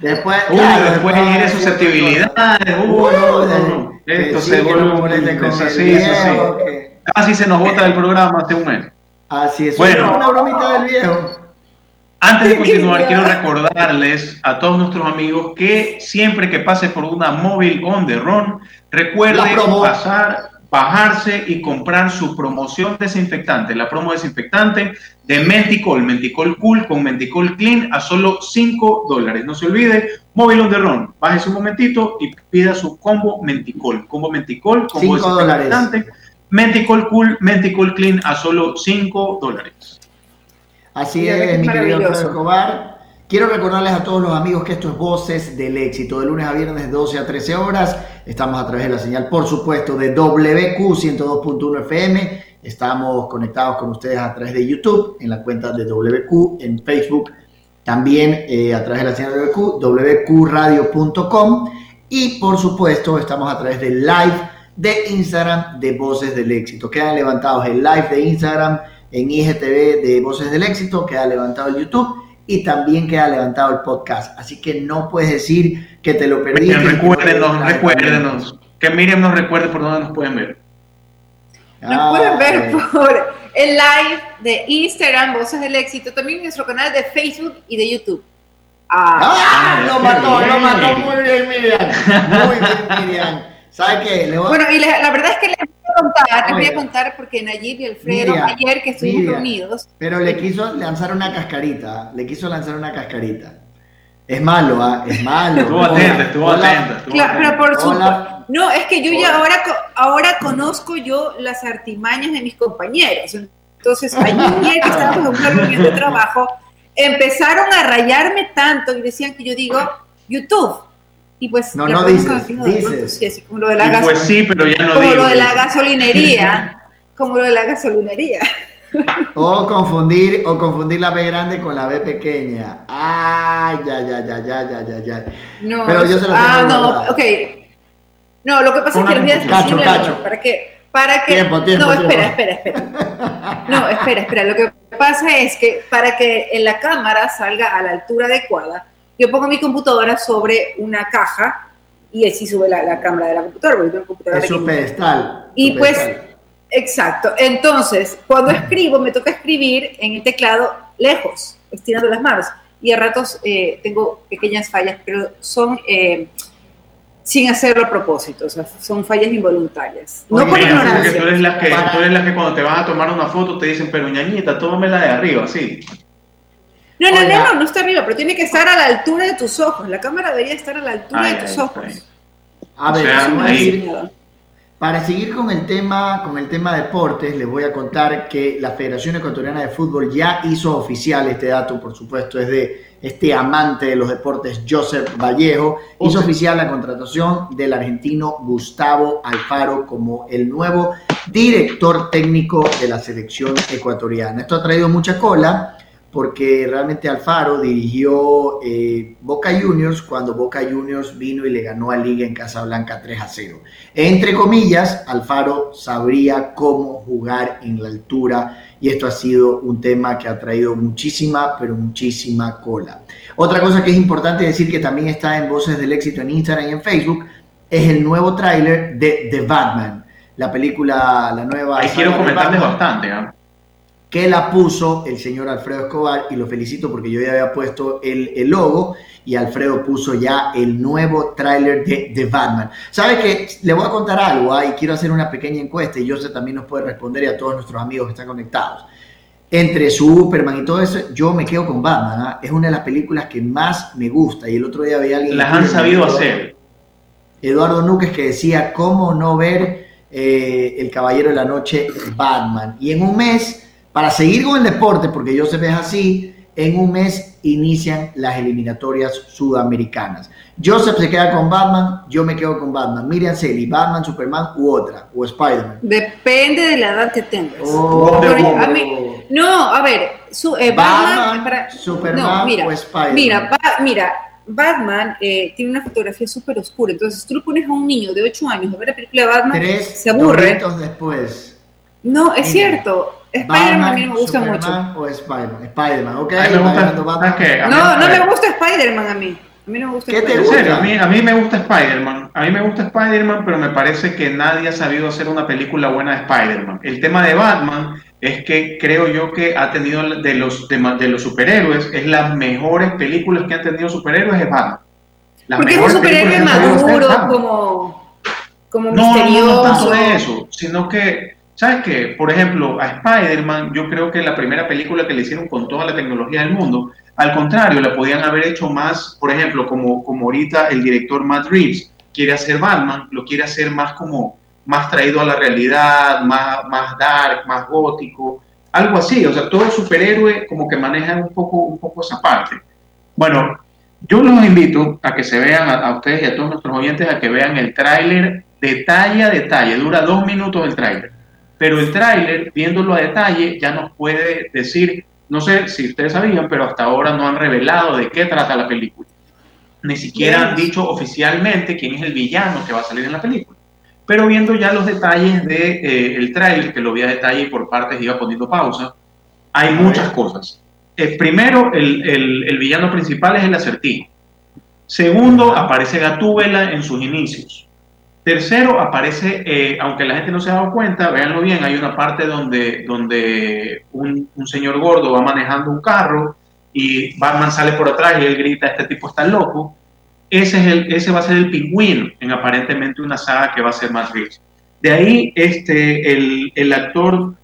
después, claro, después después- susceptibilidades. Uy, Uy, no, Esto sí, se no vuelve sí, sí, sí, viejo, sí. que- Casi se nos bota del programa hace un mes. Así es, Bueno. una bromita del viejo. Antes de [laughs] continuar, quiero recordarles a todos nuestros amigos que siempre que pase por una móvil on the run, recuerden pasar, bajarse y comprar su promoción desinfectante, la promo desinfectante de Menticol, Menticol Cool con Menticol Clean a solo 5 dólares. No se olvide, móvil on the run, bájese un momentito y pida su combo Menticol, combo Menticol, combo Cinco dólares. desinfectante, Menticol Cool, Menticol Clean a solo 5 dólares. Así es, mi querido Escobar. Quiero recordarles a todos los amigos que esto es Voces del Éxito, de lunes a viernes de 12 a 13 horas. Estamos a través de la señal, por supuesto, de WQ 102.1 FM. Estamos conectados con ustedes a través de YouTube, en la cuenta de WQ, en Facebook, también eh, a través de la señal de WQ, wqradio.com. Y por supuesto, estamos a través del live de Instagram de Voces del Éxito. Quedan levantados el live de Instagram en IGTV de Voces del Éxito, queda levantado el YouTube y también queda levantado el podcast. Así que no puedes decir que te lo perdiste. Recuérdenos, recuérdenos. Que Miriam nos recuerde por dónde nos pueden ver. Nos pueden ver por el live de Instagram, Voces del Éxito, también en nuestro canal de Facebook y de YouTube. Ah, ¡Ah! Lo qué mató, lo mató muy bien, Miriam. Muy bien, Miriam. ¿Sabes qué? Le voy a- Bueno, y la, la verdad es que les voy a contar, les voy a contar porque Nayib y Alfredo, ayer que estuvimos reunidos, Pero le quiso lanzar una cascarita. Le quiso lanzar una cascarita. Es malo, ¿ah? Es malo. Estuvo Hola, atenta, estuvo hola. atenta. estuvo claro, pero por su Hola. no, es que yo ya Hola. ahora, co- ahora conozco yo las artimañas de mis compañeros. Entonces, ayer que estábamos en una reunión de trabajo, empezaron a rayarme tanto y decían que yo digo YouTube. Y pues, No, ya no dices, dices. Sí, como lo de la pues sí, pero ya no como digo. lo de la gasolinería, [laughs] como lo de la gasolinería. [laughs] O confundir, o confundir la B grande con la B pequeña. Ay, ya, ya, ya, ya, ya, ya, ya. No, Pero yo se lo ah, no, guardado. ok. No, lo que pasa es que les voy a decir Cacho, cacho. para que, para que, Tiempo, tiempo, no, espera, tiempo. espera, espera. No, espera, espera. Lo que pasa es que para que en la cámara salga a la altura adecuada, yo pongo mi computadora sobre una caja y así sube la, la cámara de la computadora, porque tengo una computadora Es su pequeña. pedestal. Y su pues, pedestal. exacto. Entonces, cuando escribo, me toca escribir en el teclado lejos, estirando las manos. Y a ratos eh, tengo pequeñas fallas, pero son eh, sin hacerlo a propósito, o sea, son fallas involuntarias. No Oye, por ignorancia. tú eres, la que, tú eres la que cuando te vas a tomar una foto te dicen, pero ñañita, tómamela de arriba, sí. No, no, no, no, no está arriba, pero tiene que estar a la altura de tus ojos. La cámara debería estar a la altura Ay, de tus ay, ojos. ay. A o ver, sea, vamos a ahí- ir- Para seguir con el tema, con el tema deportes, les voy a contar que la Federación Ecuatoriana de Fútbol ya hizo oficial este dato, por supuesto, es de este amante de los deportes, Joseph Vallejo, hizo oficial la contratación del argentino Gustavo Alfaro como el nuevo director técnico de la selección ecuatoriana. Esto ha traído mucha cola porque realmente Alfaro dirigió eh, Boca Juniors cuando Boca Juniors vino y le ganó a Liga en Casablanca 3 a 0. Entre comillas, Alfaro sabría cómo jugar en la altura y esto ha sido un tema que ha traído muchísima, pero muchísima cola. Otra cosa que es importante decir que también está en Voces del Éxito en Instagram y en Facebook es el nuevo tráiler de The Batman, la película, la nueva... Ahí quiero comentarles bastante. ¿ah? Que la puso el señor Alfredo Escobar y lo felicito porque yo ya había puesto el, el logo y Alfredo puso ya el nuevo tráiler de, de Batman. ¿Sabe que Le voy a contar algo ah, y quiero hacer una pequeña encuesta y José también nos puede responder y a todos nuestros amigos que están conectados. Entre Superman y todo eso, yo me quedo con Batman. ah. Es una de las películas que más me gusta y el otro día había alguien... Las han sabido hacer. Eduardo Núquez que decía, ¿cómo no ver eh, El Caballero de la Noche Batman? Y en un mes, para seguir con el deporte, porque yo se ve así, en un mes inician las eliminatorias sudamericanas. Joseph se queda con Batman, yo me quedo con Batman. Miriam Celi, Batman, Superman u otra, o Spider-Man. Depende de la edad que tengas. Oh. Pero a mí- no, a ver, su, eh, Batman, Batman, para- Superman no, mira, o Spider-Man. Mira, Ba- mira, Batman eh, tiene una fotografía súper oscura, entonces si tú le pones a un niño de 8 años a ver la película de Batman, Tres se aburre. después. No, es Mira, cierto. Spider-Man a mí no me gusta mucho. Superman o Spider-Man. Spider-Man, ok. A mí me gusta, Batman. No, no me gusta Spider-Man a mí. A mí no me gusta ¿Qué te serio, a mí, a mí me gusta Spider-Man. A mí me gusta Spider-Man, pero me parece que nadie ha sabido hacer una película buena de Spider-Man. El tema de Batman es que creo yo que ha tenido de los, de, los superhéroes, es las mejores películas que han tenido superhéroes es Batman. Las Porque es un mejores superhéroe maduro, como, como No, no, no, misterioso. no tanto de eso, sino que, ¿sabes qué? Por ejemplo, a Spider-Man, yo creo que la primera película que le hicieron con toda la tecnología del mundo, al contrario, la podían haber hecho más, por ejemplo, como, como ahorita el director Matt Reeves quiere hacer Batman, lo quiere hacer más como, más traído a la realidad, más, más dark, más gótico, algo así, o sea, todo superhéroe como que maneja un poco, un poco esa parte. Bueno, yo los invito a que se vean, a, a ustedes y a todos nuestros oyentes, a que vean el tráiler detalle a detalle. Dura dos minutos el tráiler. Pero el tráiler, viéndolo a detalle, ya nos puede decir, no sé si ustedes sabían, pero hasta ahora no han revelado de qué trata la película. Ni siquiera han dicho oficialmente quién es el villano que va a salir en la película. Pero viendo ya los detalles del de, el tráiler, que lo vi a detalle y por partes iba poniendo pausa, hay muchas cosas. Eh, primero, el, el- el villano principal es el acertijo. Segundo, aparece Gatúbela en sus inicios. Tercero, aparece, eh, aunque la gente no se ha dado cuenta, véanlo bien, hay una parte donde, donde un, señor gordo va manejando un carro y Batman sale por atrás y él grita, este tipo está loco. Ese, es el, ese va a ser el pingüino en aparentemente una saga que va a ser más Reeves. De ahí este, el, el actor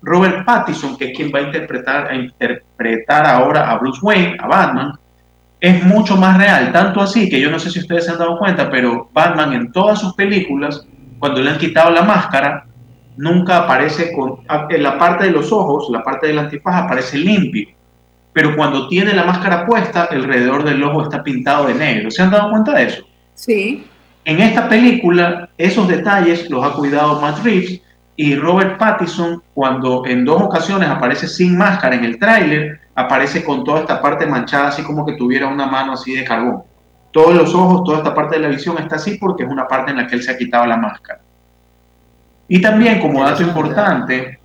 Robert Pattinson, que es quien va a interpretar, a interpretar ahora a Bruce Wayne, a Batman, es mucho más real. Tanto así que yo no sé si ustedes se han dado cuenta, pero Batman en todas sus películas, cuando le han quitado la máscara, nunca aparece con. En la parte de los ojos, la parte del antifaz aparece limpio. Pero cuando tiene la máscara puesta, alrededor del ojo está pintado de negro. ¿Se han dado cuenta de eso? Sí. En esta película, esos detalles los ha cuidado Matt Reeves y Robert Pattinson, cuando en dos ocasiones aparece sin máscara en el tráiler, aparece con toda esta parte manchada, así como que tuviera una mano así de carbón. Todos los ojos, toda esta parte de la visión está así porque es una parte en la que él se ha quitado la máscara. Y también, como dato importante,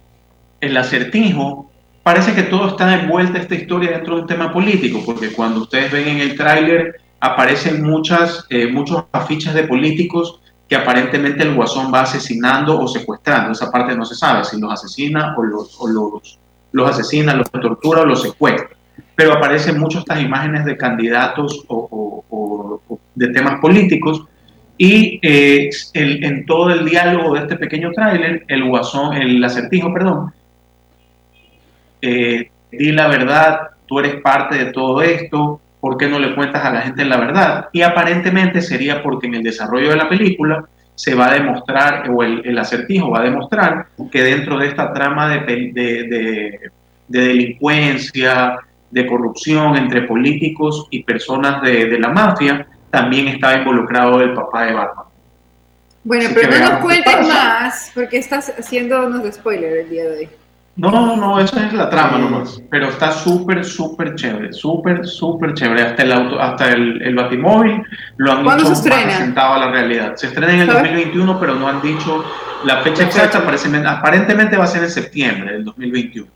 el acertijo, parece que todo está envuelta esta historia dentro de un tema político, porque cuando ustedes ven en el tráiler aparecen muchas, eh, muchos afiches de políticos que aparentemente el guasón va asesinando o secuestrando. Esa parte no se sabe si los asesina o los, o los, los asesina, los tortura o los secuestra. Pero aparecen muchas estas imágenes de candidatos o, de temas políticos y eh, el- en todo el diálogo de este pequeño tráiler, el guasón, el acertijo, perdón, eh, di la verdad, tú eres parte de todo esto, ¿por qué no le cuentas a la gente la verdad? Y aparentemente sería porque en el desarrollo de la película se va a demostrar, o el, el acertijo va a demostrar que dentro de esta trama de, de- de- de delincuencia, de corrupción entre políticos y personas de, de la mafia, también estaba involucrado el papá de Batman. Bueno, Así pero no nos cuentes más, porque estás haciéndonos de spoiler el día de hoy. No, no, no, esa es la trama nomás. Pero está súper, súper chévere, súper, súper chévere. Hasta el auto, hasta el, el batimóvil lo han ¿Cuándo hecho se estrena? más presentado a la realidad. Se estrena en el ¿Sabes? 2021, pero no han dicho la fecha exacta. Aparentemente, aparentemente va a ser en septiembre del 2021.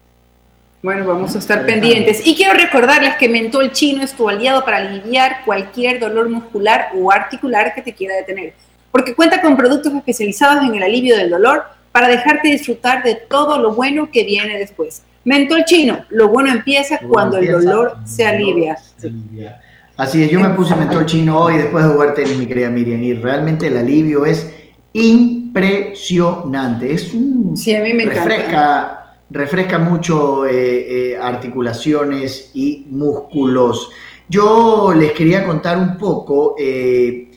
Bueno, vamos a estar pendientes. Y quiero recordarles que Mentol Chino es tu aliado para aliviar cualquier dolor muscular o articular que te quiera detener. Porque cuenta con productos especializados en el alivio del dolor para dejarte disfrutar de todo lo bueno que viene después. Mentol Chino, lo bueno empieza cuando el dolor se alivia. se alivia. Así es, yo me puse mentol chino hoy después de jugar tenis, mi querida Miriam, y realmente el alivio es impresionante. Es un Sí, a mí me encanta. refresca, refresca mucho eh, eh, articulaciones y músculos. Yo les quería contar un poco, eh,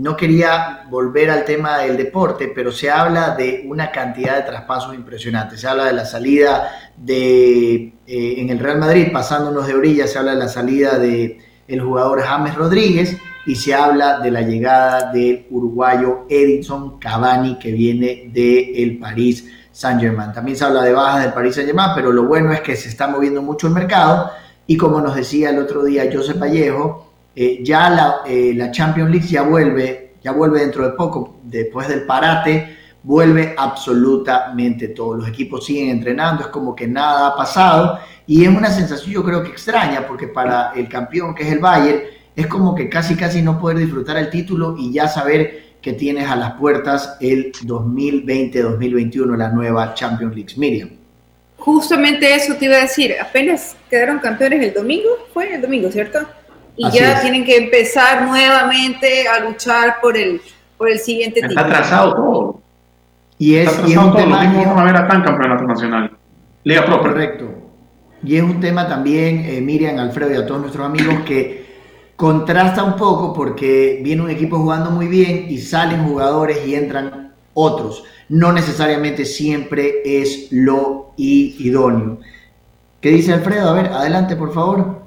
no quería volver al tema del deporte, pero se habla de una cantidad de traspasos impresionantes. Se habla de la salida de eh, en el Real Madrid, pasándonos de orilla, se habla de la salida de el jugador James Rodríguez y se habla de la llegada del uruguayo Edison Cavani que viene del el París Saint-Germain. También se habla de bajas del París Saint-Germain, pero lo bueno es que se está moviendo mucho el mercado y como nos decía el otro día José Vallejo, eh, ya la, eh, la, Champions League ya vuelve, ya vuelve dentro de poco, después del parate, vuelve absolutamente todo. Los equipos siguen entrenando, es como que nada ha pasado y es una sensación yo creo que extraña porque para el campeón que es el Bayern es como que casi casi no poder disfrutar el título y ya saber que tienes a las puertas el 2020-2021 la nueva Champions League. Miriam. Justamente eso te iba a decir, apenas quedaron campeones el domingo, fue el domingo, ¿cierto? Y ya tienen que empezar nuevamente a luchar por el, por el siguiente Está atrasado todo. Y es, Está atrasado todo. Lo mismo vamos a ver acá en Campeonato Nacional. Liga propia. Correcto. Y es un tema también, eh, Miriam, Alfredo y a todos nuestros amigos, que contrasta un poco porque viene un equipo jugando muy bien y salen jugadores y entran otros. No necesariamente siempre es lo idóneo. ¿Qué dice Alfredo? A ver, adelante, por favor.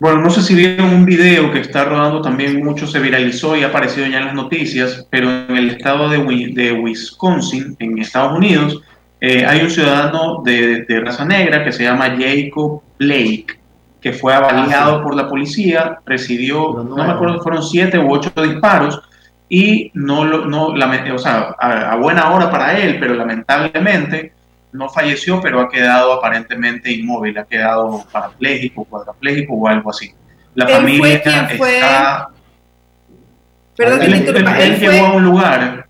Bueno, no sé si vieron un video que está rodando también mucho, se viralizó y ha aparecido ya en las noticias, pero en el estado de, de Wisconsin, en Estados Unidos, eh, hay un ciudadano de, raza negra que se llama Jacob Blake, que fue avaliado ah, por la policía, recibió, no, me acuerdo, fueron siete u ocho disparos y no, no o sea, a buena hora para él, pero lamentablemente no falleció, pero ha quedado aparentemente inmóvil, ha quedado parapléjico, cuadrapléjico o algo así. La familia está... Perdón él, él, llegó a un lugar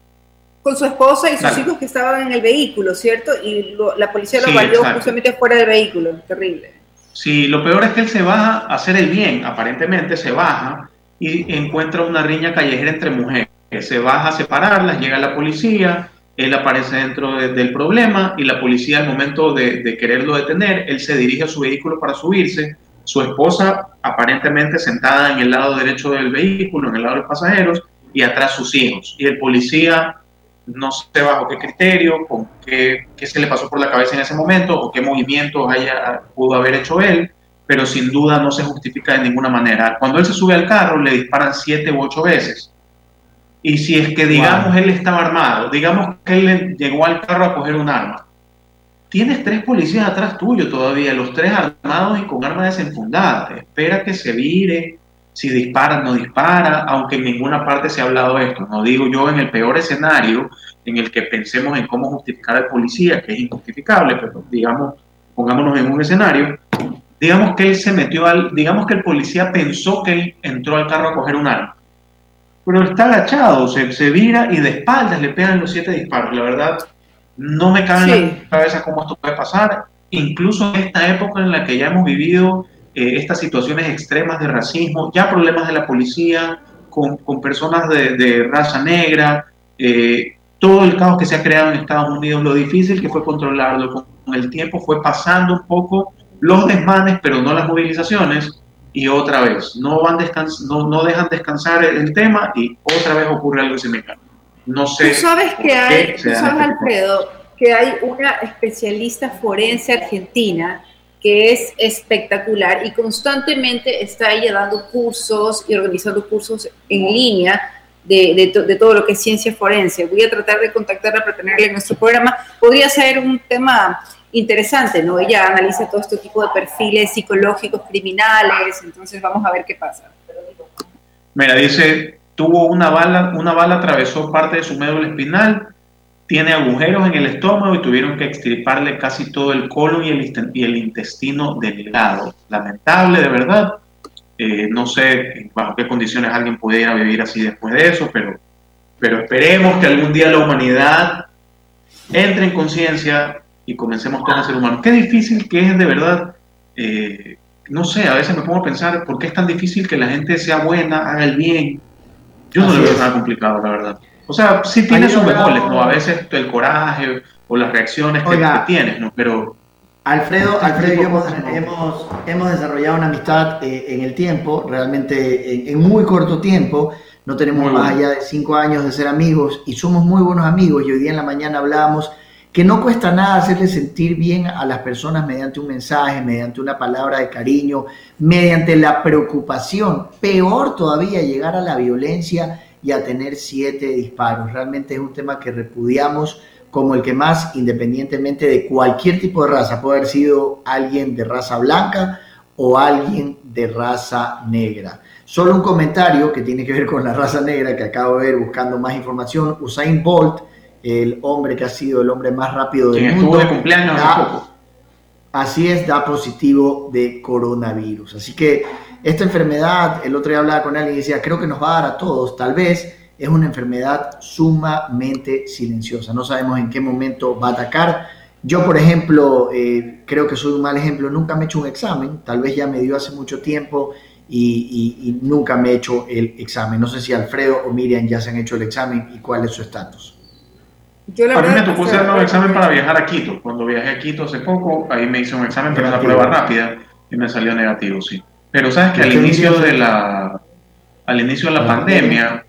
con su esposa y sus hijos que estaban en el vehículo, ¿cierto? Y la policía lo valió justamente fuera del vehículo, terrible. Sí, lo peor es que él se baja a hacer el bien, aparentemente se baja y encuentra una riña callejera entre mujeres. Se baja a separarlas, llega la policía, él aparece dentro del problema y la policía al momento de, quererlo detener, él se dirige a su vehículo para subirse, su esposa aparentemente sentada en el lado derecho del vehículo, en el lado de los pasajeros, y atrás sus hijos. Y el policía no sé bajo qué criterio, con qué, se le pasó por la cabeza en ese momento o qué movimientos haya, pudo haber hecho él, pero sin duda no se justifica de ninguna manera. Cuando él se sube al carro le disparan siete u ocho veces y si es que, digamos, él estaba armado, digamos que él llegó al carro a coger un arma, tienes tres policías atrás tuyo todavía, los tres armados y con armas desenfundadas. Espera que se vire, si dispara, no dispara, aunque en ninguna parte se ha hablado de esto. No digo yo en el peor escenario en el que pensemos en cómo justificar al policía, que es injustificable, pero digamos, pongámonos en un escenario, digamos que él se metió al, digamos que el policía pensó que él entró al carro a coger un arma pero está agachado, se, se vira y de espaldas le pegan los siete disparos. La verdad, no me cabe en la cabeza cómo esto puede pasar, incluso en esta época en la que ya hemos vivido eh, estas situaciones extremas de racismo, ya problemas de la policía, con, con personas de, de, raza negra, eh, todo el caos que se ha creado en Estados Unidos, lo difícil que fue controlarlo con el tiempo, fue pasando un poco los desmanes, pero no las movilizaciones, y otra vez, no, van descans no, no dejan descansar el, tema y otra vez ocurre algo similar. No sé. Tú sabes que hay, tú sabes, Alfredo, que hay una especialista forense argentina que es espectacular y constantemente está llevando cursos y organizando cursos en línea de, de, de, todo lo que es ciencia forense. Voy a tratar de contactarla para tenerla en nuestro programa. Podría ser un tema interesante, ¿no? Ella analiza todo este tipo de perfiles psicológicos criminales, entonces vamos a ver qué pasa. Mira, dice, tuvo una bala, una bala atravesó parte de su médula espinal, tiene agujeros en el estómago y tuvieron que extirparle casi todo el colon y el, intestino delgado. Lamentable, de verdad. Eh, no sé bajo qué condiciones alguien pudiera vivir así después de eso, pero, pero esperemos que algún día la humanidad entre en conciencia y comencemos todos a ser humanos. Qué difícil que es de verdad, eh, no sé, a veces me pongo a pensar por qué es tan difícil que la gente sea buena, haga el bien. Yo no lo veo nada complicado, la verdad. O sea, sí tiene sus mejores, ¿no? A veces el coraje o las reacciones que, tienes, ¿no? Pero... Alfredo, Alfredo y yo hemos, hemos, desarrollado una amistad eh, en el tiempo, realmente en, en muy corto tiempo, no tenemos Muy más bueno. allá de cinco años de ser amigos y somos muy buenos amigos y hoy día en la mañana hablábamos que no cuesta nada hacerle sentir bien a las personas mediante un mensaje, mediante una palabra de cariño, mediante la preocupación. Peor todavía llegar a la violencia y a tener siete disparos. Realmente es un tema que repudiamos como el que más, independientemente de cualquier tipo de raza, puede haber sido alguien de raza blanca o alguien de raza negra. Solo un comentario que tiene que ver con la raza negra que acabo de ver buscando más información. Usain Bolt, el hombre que ha sido el hombre más rápido del Quien mundo, de cumpleaños da-. Así es, da positivo de coronavirus. Así que esta enfermedad, el otro día hablaba con alguien y decía, creo que nos va a dar a todos, tal vez es una enfermedad sumamente silenciosa. No sabemos en qué momento va a atacar. Yo, por ejemplo, eh, creo que soy un mal ejemplo, nunca me he hecho un examen, tal vez ya me dio hace mucho tiempo y, y- y nunca me he hecho el examen. No sé si Alfredo o Miriam ya se han hecho el examen y cuál es su estatus. Yo la A mí me tocó hacerme un examen para viajar a Quito. Cuando viajé a Quito hace poco, ahí me hice un examen, pero una prueba rápida y me salió negativo, sí. Pero sabes que ¿Y al inicio de la, al inicio de la pandemia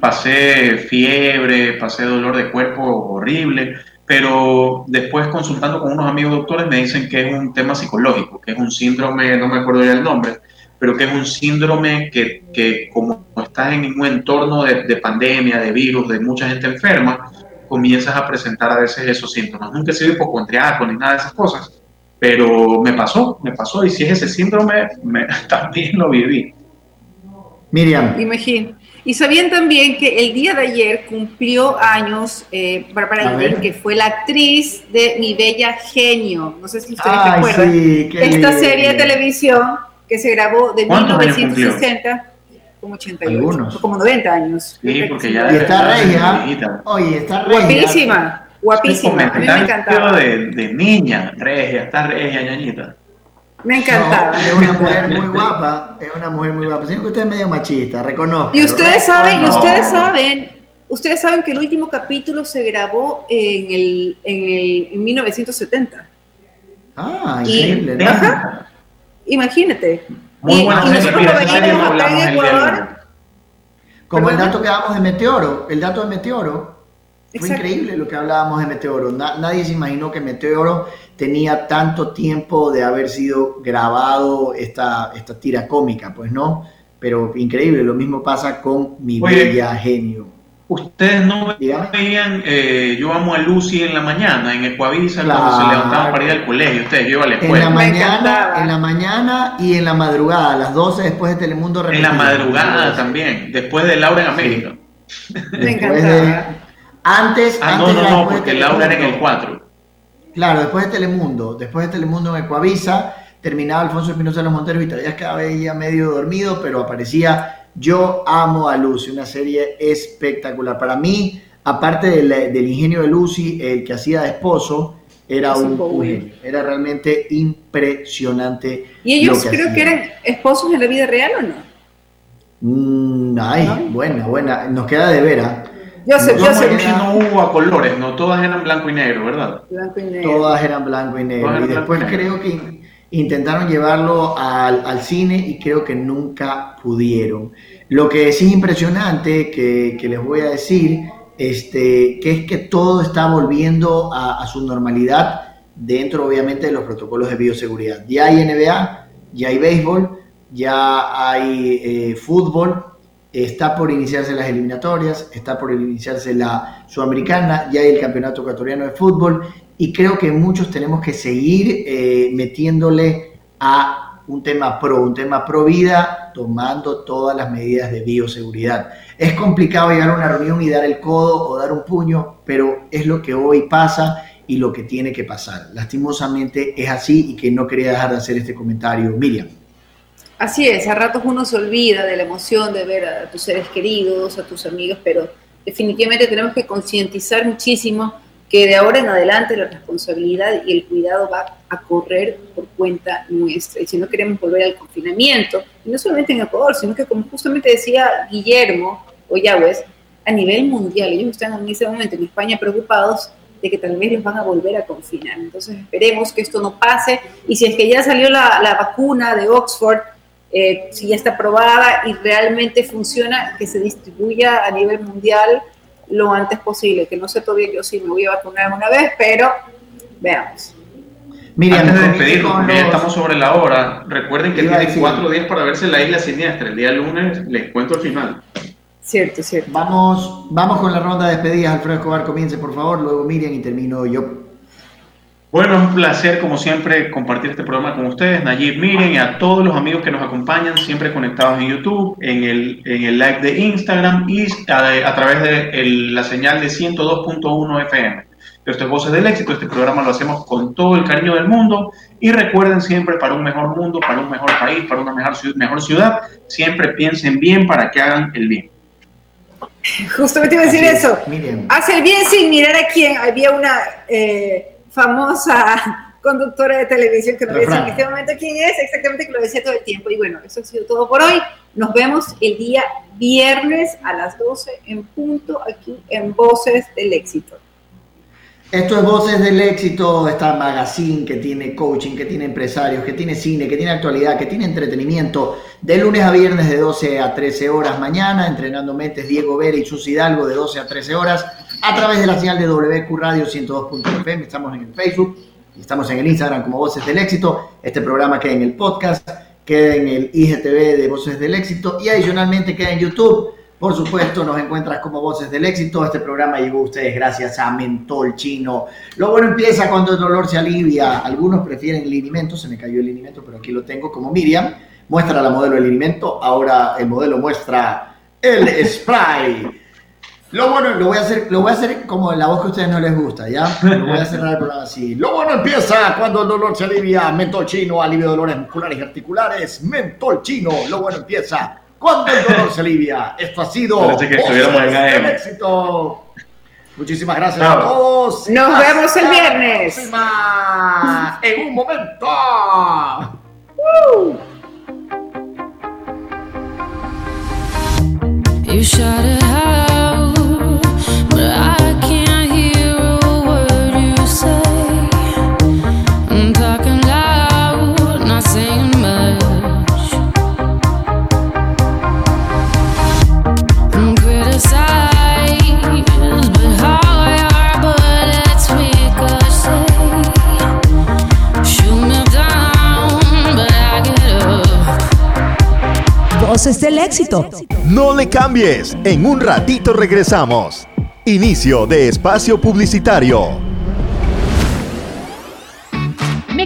pasé fiebre, pasé dolor de cuerpo horrible, pero después consultando con unos amigos doctores me dicen que es un tema psicológico, que es un síndrome, no me acuerdo ya el nombre, pero que es un síndrome que, que como estás en un entorno de, de pandemia, de virus, de mucha gente enferma, comienzas a presentar a veces esos síntomas. Nunca he sido hipocondriaco ni nada de esas cosas, pero me pasó, me pasó, y si es ese síndrome, me- [laughs] también lo viví. Miriam, Imagino. Y sabían también que el día de ayer cumplió años eh, Bárbara ver. que fue la actriz de Mi Bella Genio. No sé si ustedes Ay, recuerdan. sí, Esta serie de televisión que se grabó de ¿Cuántos años 1960, como 88, Algunos. como 90 años. Sí, porque ya Y está regia. viejita. Oye, está regia. Guapísima, guapísima. A mí me encantaba. de, de niña, regia, está regia, ñañita. Me encantaba. No, es una mujer [laughs] muy guapa, es una mujer muy guapa. Siento que usted es medio machista, reconozco. Y ustedes saben, y no. ustedes saben, ustedes saben que el último capítulo se grabó en el, en el en 1970. Ah, Y- increíble, ¿no? Ajá. Imagínate. Muy y, buena y serie, mira, acá en Ecuador. Como el dato que hablábamos de Meteoro, el dato de Meteoro. Fue Exacto. increíble lo que hablábamos de Meteoro. Na- nadie se imaginó que Meteoro tenía tanto tiempo de haber sido grabado esta, esta tira cómica, pues no. Pero increíble, lo mismo pasa con mi Oye. bella genio. Ustedes no veían eh, Yo amo a Lucy en la mañana, en Ecuavisa, cuando se levantaban para ir al colegio. Ustedes, yo iba a la En la escuela. Me mañana, en la mañana y en la madrugada, a las 12 después de Telemundo En la madrugada también, después de Laura en América. Me Después encantaba. de- antes, Ah, no, antes no, no, de porque Laura era en el Telemundo. 4. Claro, después de Telemundo, después de Telemundo en Ecuavisa, terminaba Alfonso Espinosa de los Monteros y todavía quedaba ella medio dormido, pero aparecía Yo amo a Lucy, una serie espectacular. Para mí, aparte del, del ingenio de Lucy, el que hacía de esposo era Es un un, genio. Era realmente impresionante. ¿Y ellos lo que creo hacía. que eran esposos en la vida real o no? Mm, ay, ¿No? buena, buena. Nos queda de ver. ¿ah? Yo sé, yo No, sé. era- no hubo a colores, no todas eran blanco y negro, ¿verdad? Blanco y negro. Todas eran blanco y negro. Todas Y después creo que intentaron llevarlo al, al cine y creo que nunca pudieron. Lo que sí es impresionante, que, que les voy a decir, este, que es que todo está volviendo a, su normalidad dentro obviamente de los protocolos de bioseguridad. Ya hay NBA, ya hay béisbol, ya hay eh, fútbol, está por iniciarse las eliminatorias, está por iniciarse la sudamericana, ya hay el campeonato ecuatoriano de fútbol y creo que muchos tenemos que seguir eh, metiéndole a un tema pro, un tema pro vida, tomando todas las medidas de bioseguridad. Es complicado llegar a una reunión y dar el codo o dar un puño, pero es lo que hoy pasa y lo que tiene que pasar. Lastimosamente es así y que no quería dejar de hacer este comentario. Miriam. Así es, a ratos uno se olvida de la emoción de ver a tus seres queridos, a tus amigos, pero definitivamente tenemos que concientizar muchísimo que de ahora en adelante la responsabilidad y el cuidado va a correr por cuenta nuestra. Y si no queremos volver al confinamiento, y no solamente en Ecuador, sino que como justamente decía Guillermo Oyagüez, a nivel mundial, ellos están en ese momento en España preocupados de que tal vez los van a volver a confinar. Entonces esperemos que esto no pase y si es que ya salió la, la vacuna de Oxford, eh, si ya está aprobada y realmente funciona, que se distribuya a nivel mundial lo antes posible, que no sé todavía yo si me voy a vacunar una vez, pero veamos. Miriam, Antes de despedirnos, ya estamos sobre la hora, recuerden que tienen cuatro días para verse la isla siniestra. El día lunes les cuento el final. Cierto, cierto. Vamos, vamos con la ronda de despedidas. Alfredo Escobar, comience por favor, luego Miriam y termino yo. Bueno, es un placer, como siempre, compartir este programa con ustedes, Nayib, Miriam y a todos los amigos que nos acompañan, siempre conectados en YouTube, en el, en el live de Instagram y a, través de la señal de 102.1 FM. Esto es Voces del Éxito, este programa lo hacemos con todo el cariño del mundo y recuerden siempre para un mejor mundo, para un mejor país, para una mejor, mejor ciudad, siempre piensen bien para que hagan el bien. Justamente iba a decir eso. Hace el bien sin mirar a quién. Había una eh, famosa conductora de televisión que no decía en este momento quién es, exactamente que lo decía todo el tiempo. Y bueno, eso ha sido todo por hoy. Nos vemos el día viernes a las 12 en punto aquí en Voces del Éxito. Esto es Voces del Éxito, esta magazine que tiene coaching, que tiene empresarios, que tiene cine, que tiene actualidad, que tiene entretenimiento, de lunes a viernes de 12 a 13 horas. Mañana, entrenando mentes, Diego Vera y Sus Hidalgo de 12 a 13 horas, a través de la señal de WQ Radio 102.fm. Estamos en el Facebook y estamos en el Instagram como Voces del Éxito. Este programa queda en el podcast, queda en el IGTV de Voces del Éxito y adicionalmente queda en YouTube por supuesto, nos encuentras como Voces del Éxito. Este programa llegó a ustedes gracias a Mentol Chino. Lo bueno empieza cuando el dolor se alivia. Algunos prefieren el linimento, se me cayó el linimento, pero aquí lo tengo como Miriam. Muestra la modelo el linimento. Ahora el modelo muestra el spray. Lo bueno, lo voy a hacer, lo voy a hacer como en la voz que a ustedes no les gusta, ¿ya? Lo voy a cerrar el programa así. Lo bueno empieza cuando el dolor se alivia. Mentol chino, alivio de dolores musculares y articulares. Mentol chino, lo bueno empieza cuando el dolor se alivia. Esto ha sido que en éxito. Muchísimas gracias a todos. Nos vemos el viernes. En un momento. You Voces del éxito. No le cambies, en un ratito regresamos. Inicio de espacio publicitario.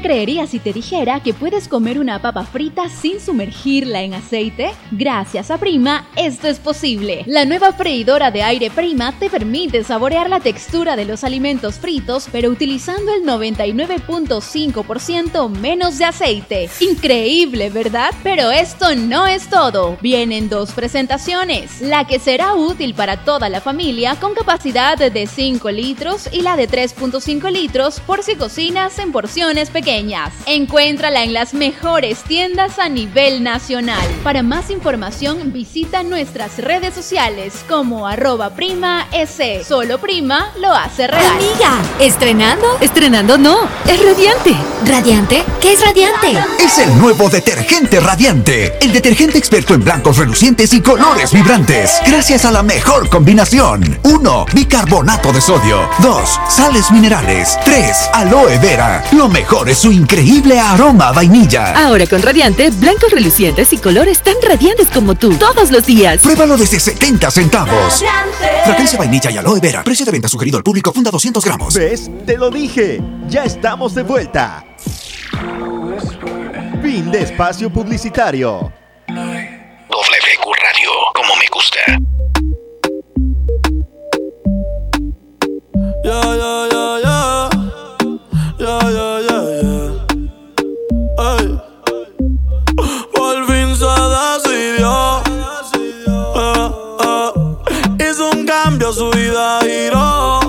¿Me creerías si te dijera que puedes comer una papa frita sin sumergirla en aceite? Gracias a Prima, esto es posible. La nueva freidora de aire Prima te permite saborear la textura de los alimentos fritos, pero utilizando el 99.5% menos de aceite. Increíble, ¿verdad? Pero esto no es todo. Vienen dos presentaciones. La que será útil para toda la familia con capacidad de 5 litros y la de 3.5 litros por si cocinas en porciones pequeñas pequeñas. Encuéntrala en las mejores tiendas a nivel nacional. Para más información visita nuestras redes sociales como arroba prima s. Solo prima lo hace real. Amiga, ¿estrenando? Estrenando no, es radiante. ¿Radiante? ¿Qué es radiante? Es el nuevo detergente radiante. El detergente experto en blancos relucientes y colores vibrantes. Gracias a la mejor combinación. 1. Bicarbonato de sodio. 2. Sales minerales. 3. Aloe vera. Lo mejor su increíble aroma a vainilla. Ahora con Radiante, blancos relucientes y colores tan radiantes como tú, todos los días. Pruébalo desde 70 centavos. Fragancia vainilla y aloe vera. Precio de venta sugerido al público funda 200 gramos. ¿Ves? Te lo dije. Ya estamos de vuelta. Fin de espacio publicitario. WQ Radio, como me gusta. Ya, ya, su vida giró.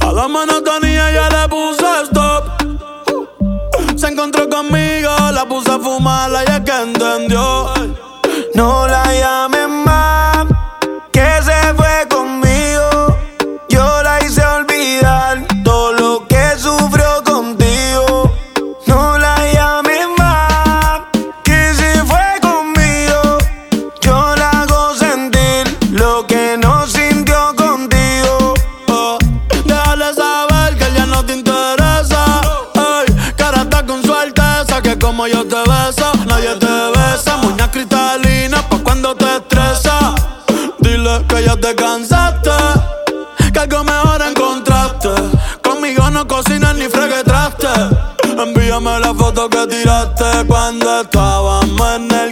A la monotonía ya le puse stop. Se encontró conmigo, la puse a fumar, la ya que entendió. La foto que tiraste cuando estábamos en el